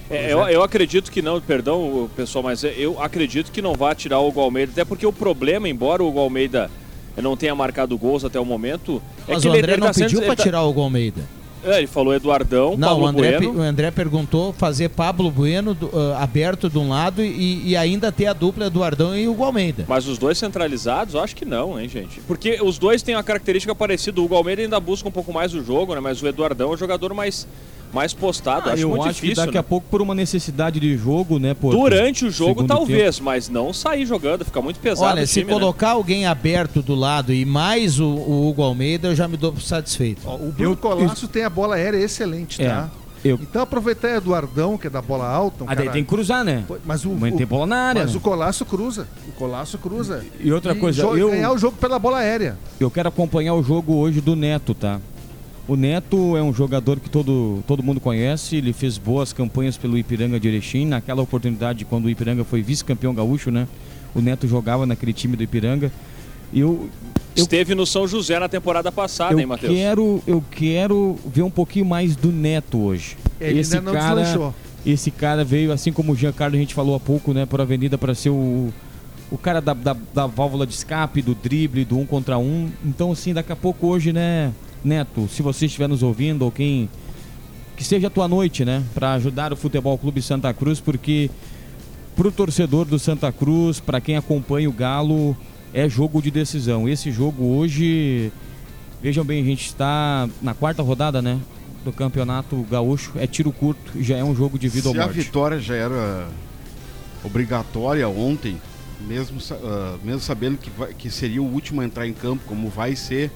É, eu, eu acredito que não, perdão, pessoal, mas eu acredito que não vá tirar o Hugo Almeida, até porque o problema, embora o Hugo Almeida não tenha marcado gols até o momento, é mas que o André ele, ele não tá pediu para tá... tirar o Hugo Almeida. É, ele falou Eduardão, Não, Pablo o André, bueno. o André perguntou fazer Pablo Bueno uh, aberto de um lado e, e, ainda ter a dupla Eduardão e Hugo Almeida. Mas os dois centralizados, acho que não, hein, gente? Porque os dois têm uma característica parecida. O Hugo Almeida ainda busca um pouco mais o jogo, né? Mas o Eduardão é um jogador mais mais postado. Ah, acho eu muito acho difícil. que daqui né? a pouco por uma necessidade de jogo, né? Por, Durante o jogo, talvez, tempo. mas não sair jogando, fica muito pesado. Olha, se time, colocar né? alguém aberto do lado e mais o, o Hugo Almeida, eu já me dou satisfeito. Ó, o Bruno eu, Colasso eu... tem a bola aérea excelente, é. tá? Eu... Então aproveitar Eduardão, que é da bola alta. Um ah, daí tem que cruzar, né? Mas o, Mas tem bola na área. Mas né? o Colasso cruza. O Colasso cruza. E outra coisa, eu ganhar o jogo pela bola aérea. Eu quero acompanhar o jogo hoje do Neto, tá? O Neto é um jogador que todo, todo mundo conhece, ele fez boas campanhas pelo Ipiranga de Erechim. Naquela oportunidade, quando o Ipiranga foi vice-campeão gaúcho, né? O Neto jogava naquele time do Ipiranga. E eu, eu, Esteve no São José na temporada passada, eu hein, Matheus? Quero, eu quero ver um pouquinho mais do Neto hoje. Ele esse ainda não cara, deslanchou. Esse cara veio, assim como o Giancarlo a gente falou há pouco, né, por Avenida para ser o, o cara da, da, da válvula de escape, do drible, do um contra um. Então, assim, daqui a pouco hoje, né, Neto, se você estiver nos ouvindo ou quem que seja a tua noite, né, para ajudar o Futebol Clube Santa Cruz, porque pro torcedor do Santa Cruz, para quem acompanha o Galo, é jogo de decisão. Esse jogo hoje, vejam bem, a gente está na quarta rodada, né, do Campeonato Gaúcho, é tiro curto e já é um jogo de vida Se ou morte. a vitória já era obrigatória ontem, mesmo, uh, mesmo sabendo que, vai, que seria o último a entrar em campo, como vai ser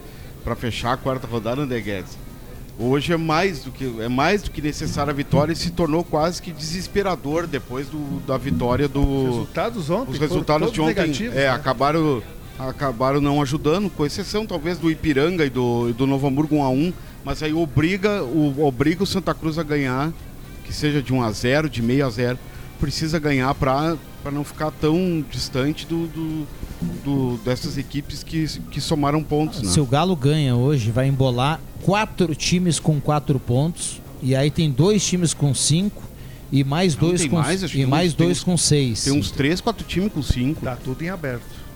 para fechar a quarta rodada, André Guedes. Hoje é mais do que é mais do que necessária a vitória e se tornou quase que desesperador depois do, da vitória do. Os resultados ontem. Os resultados de ontem é, né? acabaram acabaram não ajudando, com exceção talvez do Ipiranga e do, do Novo Hamburgo 1 a 1 mas aí obriga o, obriga o Santa Cruz a ganhar, que seja de 1 a 0 de meio a 0 precisa ganhar para não ficar tão distante do, do, do, dessas equipes que, que somaram pontos. Né? Se o Galo ganha hoje, vai embolar quatro times com quatro pontos. E aí tem dois times com cinco e mais Não, dois com mais, e mais dois uns, com seis. Tem uns três, quatro times com cinco. Tá tudo em aberto.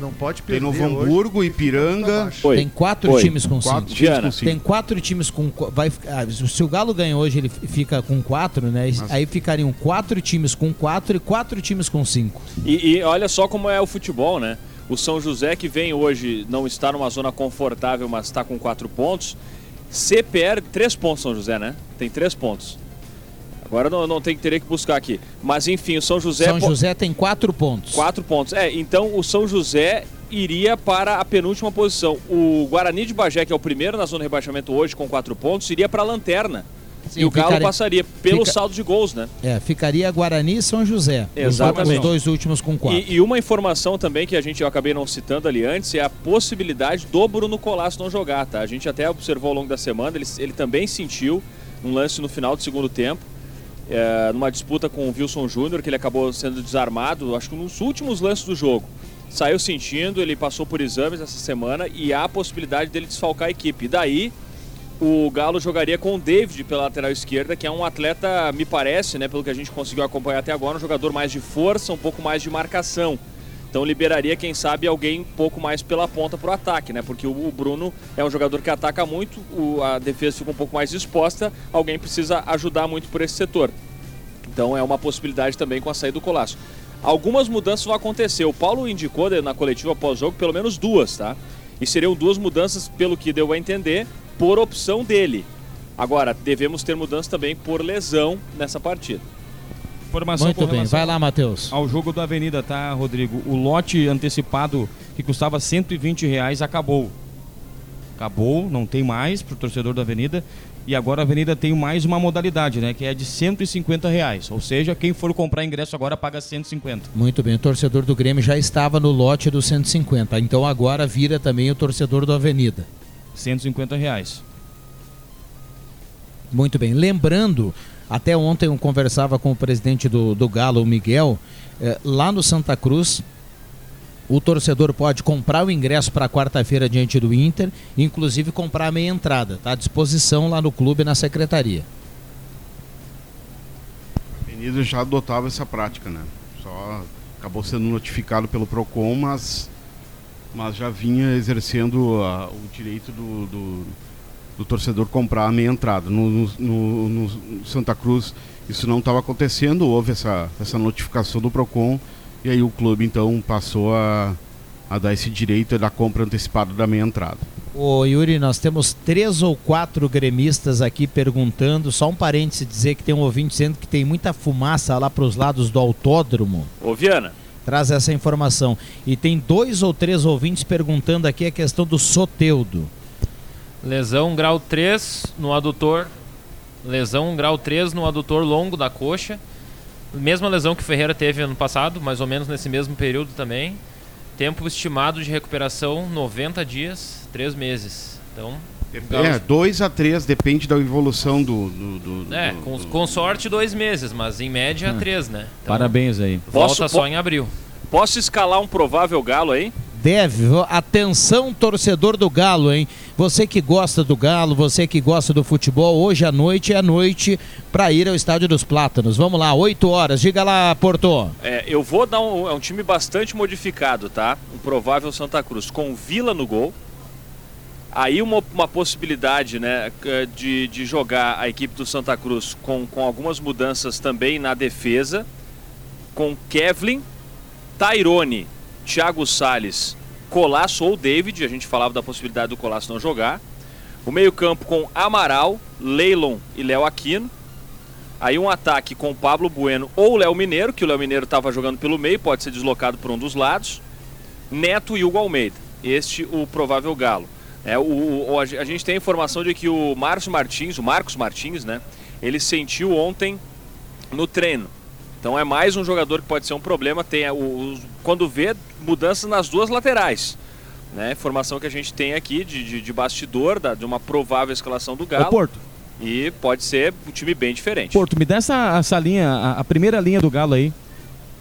Não pode perder. Tem Novo Hamburgo, Ipiranga. Tem quatro Oi. times com Quatro cinco. times com cinco. Tem quatro times com vai ah, se o Galo ganha hoje ele fica com quatro, né? Mas- Aí ficariam quatro times com quatro e quatro times com cinco. E, e olha só como é o futebol, né? O São José, que vem hoje, não está numa zona confortável, mas está com quatro pontos. Se perde, três pontos São José, né? Tem três pontos. Agora não, não tem que teria que buscar aqui. Mas enfim, o São José. São José tem quatro pontos. Quatro pontos. É, então o São José iria para a penúltima posição. O Guarani de Bagé, que é o primeiro na zona de rebaixamento hoje com quatro pontos, iria para a lanterna. Sim, e o Galo ficaria- passaria pelo fica- saldo de gols, né? É, ficaria Guarani e São José. Os- Exatamente. Os dois últimos com quatro. E, e uma informação também que a gente eu acabei não citando ali antes é a possibilidade do Bruno Colasso não jogar, tá? A gente até observou ao longo da semana, ele, ele também sentiu um lance no final do segundo tempo, é, numa disputa com o Wilson Júnior, que ele acabou sendo desarmado, acho que nos últimos lances do jogo. saiu sentindo, ele passou por exames essa semana e há a possibilidade dele desfalcar a equipe. Daí o Galo jogaria com o David pela lateral esquerda, que é um atleta, me parece, né, pelo que a gente conseguiu acompanhar até agora, um jogador mais de força, um pouco mais de marcação. Então liberaria, quem sabe, alguém um pouco mais pela ponta para o ataque, né? Porque o Bruno é um jogador que ataca muito, a defesa fica um pouco mais exposta, alguém precisa ajudar muito por esse setor. Então é uma possibilidade também com a saída do Colasso. Algumas mudanças vão acontecer. O Paulo indicou na coletiva pós-jogo pelo menos duas, tá? E seriam duas mudanças, pelo que deu a entender, por opção dele. Agora, devemos ter mudança também por lesão nessa partida. Informação Muito bem, vai lá, Matheus. Ao jogo da Avenida, tá, Rodrigo? O lote antecipado que custava 120 reais acabou. Acabou, não tem mais para o torcedor da Avenida. E agora a Avenida tem mais uma modalidade, né? Que é de 150 reais. Ou seja, quem for comprar ingresso agora paga 150. Muito bem, o torcedor do Grêmio já estava no lote dos 150. Então agora vira também o torcedor do Avenida. 150 reais. Muito bem. Lembrando, até ontem eu conversava com o presidente do, do Galo, o Miguel, eh, lá no Santa Cruz. O torcedor pode comprar o ingresso para quarta-feira diante do Inter, inclusive comprar a meia entrada. Está à disposição lá no clube na secretaria. A Avenida já adotava essa prática, né? Só acabou sendo notificado pelo PROCON, mas, mas já vinha exercendo a, o direito do, do, do, torcedor comprar a meia entrada. No, no, no, Santa Cruz isso não estava acontecendo, houve essa, essa notificação do PROCON e aí o clube então passou a, a dar esse direito da compra antecipada da meia entrada. Ô Yuri, nós temos três ou quatro gremistas aqui perguntando. Só um parêntese dizer que tem um ouvinte dizendo que tem muita fumaça lá para os lados do autódromo. Ô Viana. Traz essa informação. E tem dois ou três ouvintes perguntando aqui a questão do Soteudo. Lesão grau 3 no adutor. Lesão grau 3 no adutor longo da coxa. Mesma lesão que o Ferreira teve ano passado, mais ou menos nesse mesmo período também. Tempo estimado de recuperação 90 dias, 3 meses. Então, é, 2 a 3, depende da evolução do. do, do é, do, com, com, sorte dois meses, mas em média 3, Hum. né? Então, Parabéns aí. Volta Posso- só em abril. Posso escalar um provável galo aí? Deve. Atenção, torcedor do Galo, hein? Você que gosta do Galo, você que gosta do futebol, hoje à noite é a noite para ir ao Estádio dos Plátanos. Vamos lá, 8 horas. Diga lá, Porto. É, eu vou dar um, é um time bastante modificado, tá? Um provável Santa Cruz com Vila no gol. Aí uma, uma possibilidade né, c- de, de jogar a equipe do Santa Cruz com, com algumas mudanças também na defesa. Com Kevlin, Tairone, Thiago Salles, Colasso ou David. A gente falava da possibilidade do Colasso não jogar. O meio-campo com Amaral, Leilon e Léo Aquino. Aí um ataque com Pablo Bueno ou Léo Mineiro, que o Léo Mineiro estava jogando pelo meio, pode ser deslocado por um dos lados. Neto e Hugo Almeida. Este o provável galo. É, o, o- a gente tem a informação de que o Márcio Martins, o Marcos Martins, né? Ele sentiu ontem no treino. Então é mais um jogador que pode ser um problema. Tem é, o, os- quando vê mudanças nas duas laterais. Né? Informação que a gente tem aqui de, de, de bastidor, da- de uma provável escalação do Galo. Ô, Porto. E pode ser um time bem diferente. Porto, me dá essa, essa linha, a, a primeira linha do Galo aí.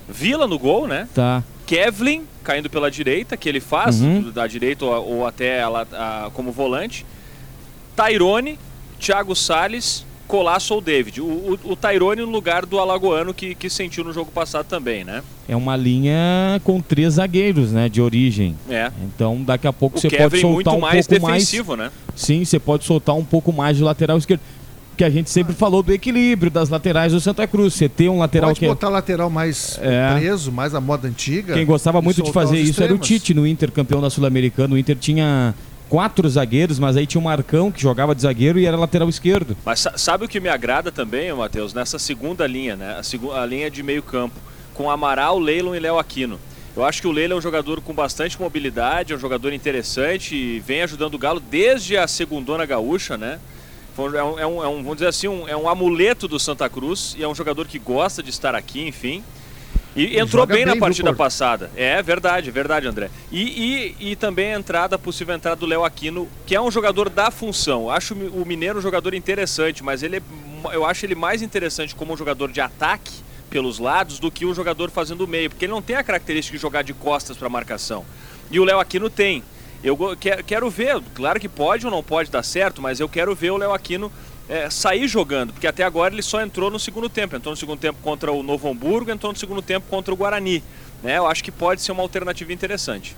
Vila no gol, né? Tá. Kevlin caindo pela direita, que ele faz, Uhum. da direita ou, ou até ela, a- como volante. Tairone, Thiago Salles, Colasso ou David. O, o, o Tairone no lugar do Alagoano que, que sentiu no jogo passado também, né? É uma linha com três zagueiros, né, de origem. É. Então daqui a pouco O você Kevin pode soltar muito um mais pouco defensivo, mais. né? Sim, você pode soltar um pouco mais de lateral esquerdo. Que a gente sempre falou do equilíbrio das laterais do Santa Cruz. Você tem um lateral Pode que é botar lateral mais É. preso, mais a moda antiga. Quem gostava muito de fazer isso era o extremos. Tite no Inter, campeão da Sul-Americana. O Inter tinha quatro zagueiros, mas aí tinha o Marcão que jogava de zagueiro e era lateral esquerdo. Mas sa- sabe o que me agrada também, Matheus? Nessa segunda linha, né? A, a linha de meio campo, com Amaral, Leilon e Léo Aquino. Eu acho que o Leilon é um jogador com bastante mobilidade, é um jogador interessante e vem ajudando o Galo desde a segundona gaúcha, né? É é um- é um, vamos dizer assim, um, é um amuleto do Santa Cruz e é um jogador que gosta de estar aqui, enfim. E entrou bem, na bem, viu, partida passada. É verdade, verdade, André. E, e, e também a entrada, a possível entrada do Léo Aquino, que é um jogador da função. Acho o Mineiro um jogador interessante, mas ele é, eu acho ele mais interessante como um jogador de ataque pelos lados do que um jogador fazendo o meio, porque ele não tem a característica de jogar de costas para marcação. E o Léo Aquino tem. Eu quero ver, claro que pode ou não pode dar certo, mas eu quero ver o Léo Aquino é, sair jogando, porque até agora ele só entrou no segundo tempo. Entrou no segundo tempo contra o Novo Hamburgo, entrou no segundo tempo contra o Guarani. Né? Eu acho que pode ser uma alternativa interessante.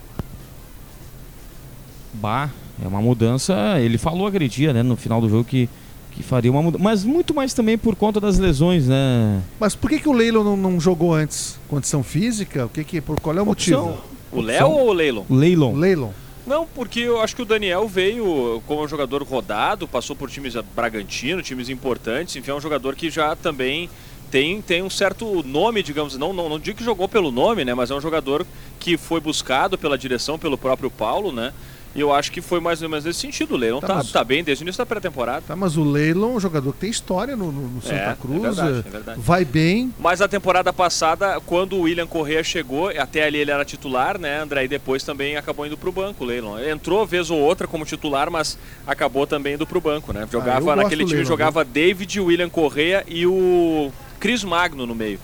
Bah, é uma mudança. Ele falou aquele dia, né, no final do jogo, que, que faria uma mudança. Mas muito mais também por conta das lesões, né? Mas por que, que o Leilon não, não jogou antes? Condição física? O que que, por qual é o motivo? O Léo ou o Leilon? Leilon. Leilon. Não, porque eu acho que o Daniel veio como um jogador rodado, passou por times Bragantino, times importantes, enfim, é um jogador que já também tem, tem um certo nome, digamos, não, não, não digo que jogou pelo nome, né, mas é um jogador que foi buscado pela direção, pelo próprio Paulo, né, e eu acho que foi mais ou menos nesse sentido, o Leilon Tá, tá, mas- tá bem desde o início da pré-temporada. Tá, mas o Leilon é um jogador que tem história no, no- no Santa É, é Cruz. verdade, eh, é verdade. Vai bem. Mas a temporada passada, quando o William Correa chegou, até ali ele era titular, né, André? E depois também acabou indo pro banco, o Leilon. Entrou vez ou outra como titular, mas acabou também indo pro banco, né? Ah, Jogava gosto naquele time, Leilon, jogava David, William Correa e o Cris Magno no meio.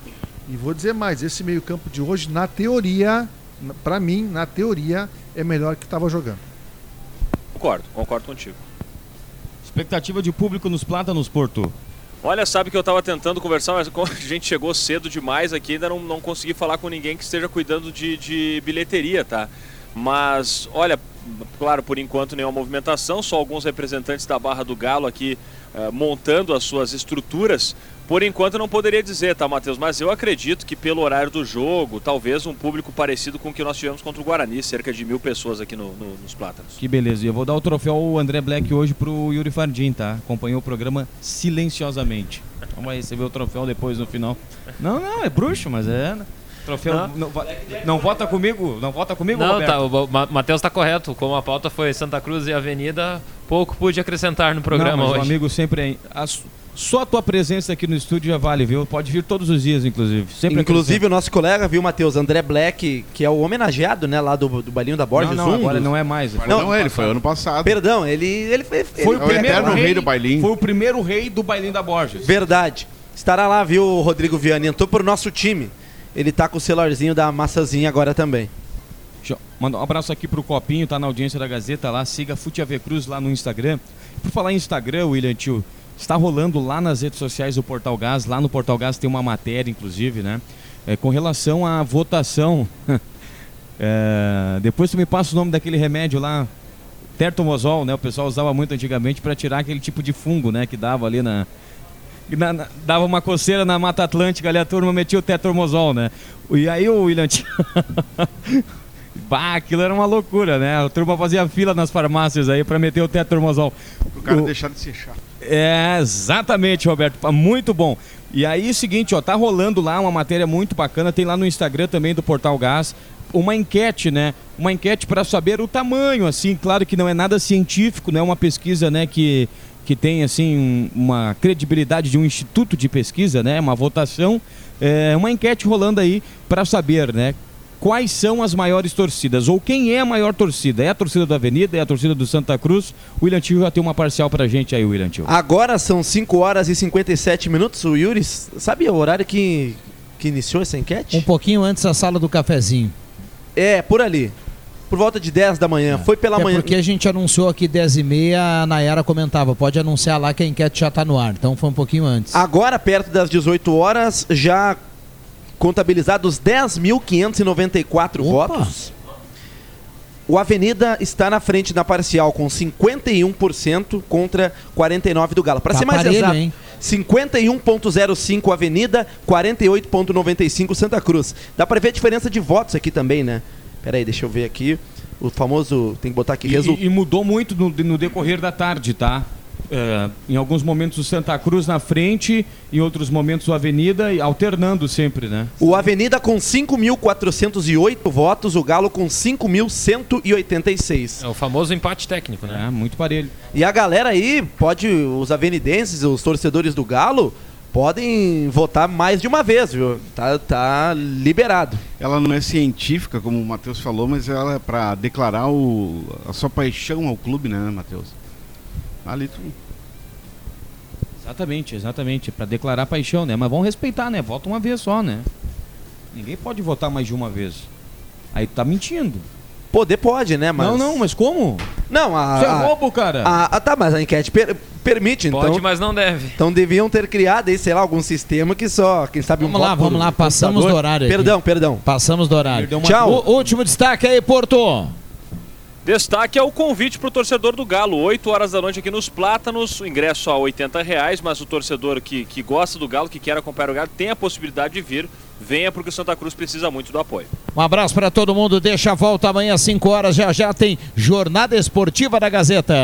E vou dizer mais, esse meio-campo de hoje, na teoria, pra mim, na teoria, é melhor que estava jogando. Concordo, concordo contigo. Expectativa de público nos Plátanos, Porto. Olha, sabe que eu tava tentando conversar, mas a gente chegou cedo demais aqui, ainda não, não consegui falar com ninguém que esteja cuidando de, de bilheteria, tá? Mas, olha, claro, por enquanto nenhuma movimentação, só alguns representantes da Barra do Galo aqui eh, montando as suas estruturas. Por enquanto eu não poderia dizer, tá, Matheus? Mas eu acredito que pelo horário do jogo, talvez um público parecido com o que nós tivemos contra o Guarani, cerca de mil pessoas aqui no- no- nos Plátanos. Que beleza. E eu vou dar o troféu ao André Black hoje pro Yuri Fardim, tá? Acompanhou o programa silenciosamente. Então vai receber o troféu depois no final. Não, não, é bruxo, mas é. né? Troféu. Não. Não, não vota comigo? Não vota comigo, Não, Roberto? tá, o Ma- Matheus tá correto. Como a pauta foi Santa Cruz e Avenida, pouco pude acrescentar no programa não, mas hoje. o amigo sempre é. a su- só a tua presença aqui no estúdio já vale, viu? Pode vir todos os dias, inclusive. Sempre Inclusive o nosso colega, viu, Matheus, André Black, que é o homenageado, né, lá do, do Bailinho da Borges. Não, não, um agora dos- não é mais. Não, é, ele foi ano passado. Perdão, ele, ele foi, Foi ele- o primeiro rei, do bailinho. Foi o primeiro rei do bailinho da Borges. Verdade. Estará lá, viu, o Rodrigo Vianney. Entrou pro nosso time. Ele tá com o celularzinho da massazinha agora também. Deixa eu mandar um abraço aqui pro Copinho, tá na audiência da Gazeta lá. Siga Fute Cruz lá no Instagram. Por falar em Instagram, William Tio, está rolando lá nas redes sociais do Portal Gás. Lá no Portal Gás tem uma matéria, inclusive, né? É, com relação à votação. É, depois tu me passa o nome daquele remédio lá, Tertomozol, né? O pessoal usava muito antigamente para tirar aquele tipo de fungo, né? Que dava ali na, na- na- dava uma coceira na Mata Atlântica ali, a turma metia o tetromozol, né? E aí o William Tio- Bah, aquilo era uma loucura, né? A turma fazia fila nas farmácias aí pra meter o tetromozol. O cara O- deixar de ser chato. É, exatamente, Roberto. Pá, Muito bom. E aí, seguinte, ó, tá rolando lá uma matéria muito bacana, tem lá no Instagram também do Portal Gás, uma enquete, né? Uma enquete para saber o tamanho, assim, claro que não é nada científico, não é uma pesquisa, né, que que tem assim um- uma credibilidade de um instituto de pesquisa, né? Uma votação, é, uma enquete rolando aí para saber, né? Quais são as maiores torcidas? Ou quem é a maior torcida? É a torcida da Avenida? É a torcida do Santa Cruz? O William Tio já tem uma parcial pra gente aí, William Tio. Agora são 5 horas e 57 minutos. O Yuri, sabe o horário que, que iniciou essa enquete? Um pouquinho antes da sala do cafezinho. É, por ali. Por volta de 10 da manhã. Foi pela é manhã. porque a gente anunciou aqui 10 e meia, a Nayara comentava, pode anunciar lá que a enquete já tá no ar. Então foi um pouquinho antes. Agora, perto das 18 horas, já contabilizados 10.594 votos. O Avenida está na frente na parcial com 51% contra 49% do Galo. Para Tá ser mais parelho, exato, hein? 51.05 Avenida, 48.95 Santa Cruz. Dá para ver a diferença de votos aqui também, né? Pera aí, deixa eu ver aqui. O famoso, tem que botar aqui, E, resultado. e- e mudou muito no, no decorrer da tarde, tá? É, em alguns momentos o Santa Cruz na frente, em outros momentos o Avenida, e alternando sempre, né? O Avenida com 5.408 votos, o Galo com 5.186. É o famoso empate técnico, né? É, muito parelho. E a galera aí, pode, os avenidenses, os torcedores do Galo, podem votar mais de uma vez, viu? Tá, tá liberado. Ela não é científica, como o Matheus falou, mas ela é pra declarar o, a sua paixão ao clube, né, Matheus? Ali tu. Exatamente, exatamente. Pra declarar paixão, né? Mas vamos respeitar, né? Vota uma vez só, né? Ninguém pode votar mais de uma vez. Aí tu tá mentindo. Poder pode, né? Mas... Não, não, mas como? Não, a. Isso é roubo, cara. a- a- tá, mas a enquete per- permite, então. Pode, mas não deve. Então deviam ter criado aí, sei lá, algum sistema que só, quem sabe Vamos um lá, vamos por lá, passamos do horário. aqui. Perdão, perdão. Passamos do horário. Uma- Tchau. O último destaque aí, Porto. Destaque é o convite para o torcedor do Galo, 8 horas da noite aqui nos Plátanos, o ingresso a 80 reais, mas o torcedor que, que gosta do Galo, que quer acompanhar o Galo, tem a possibilidade de vir. Venha porque o Santa Cruz precisa muito do apoio. Um abraço para todo mundo. Deixa a volta amanhã às 5 horas. Já já tem Jornada Esportiva da Gazeta.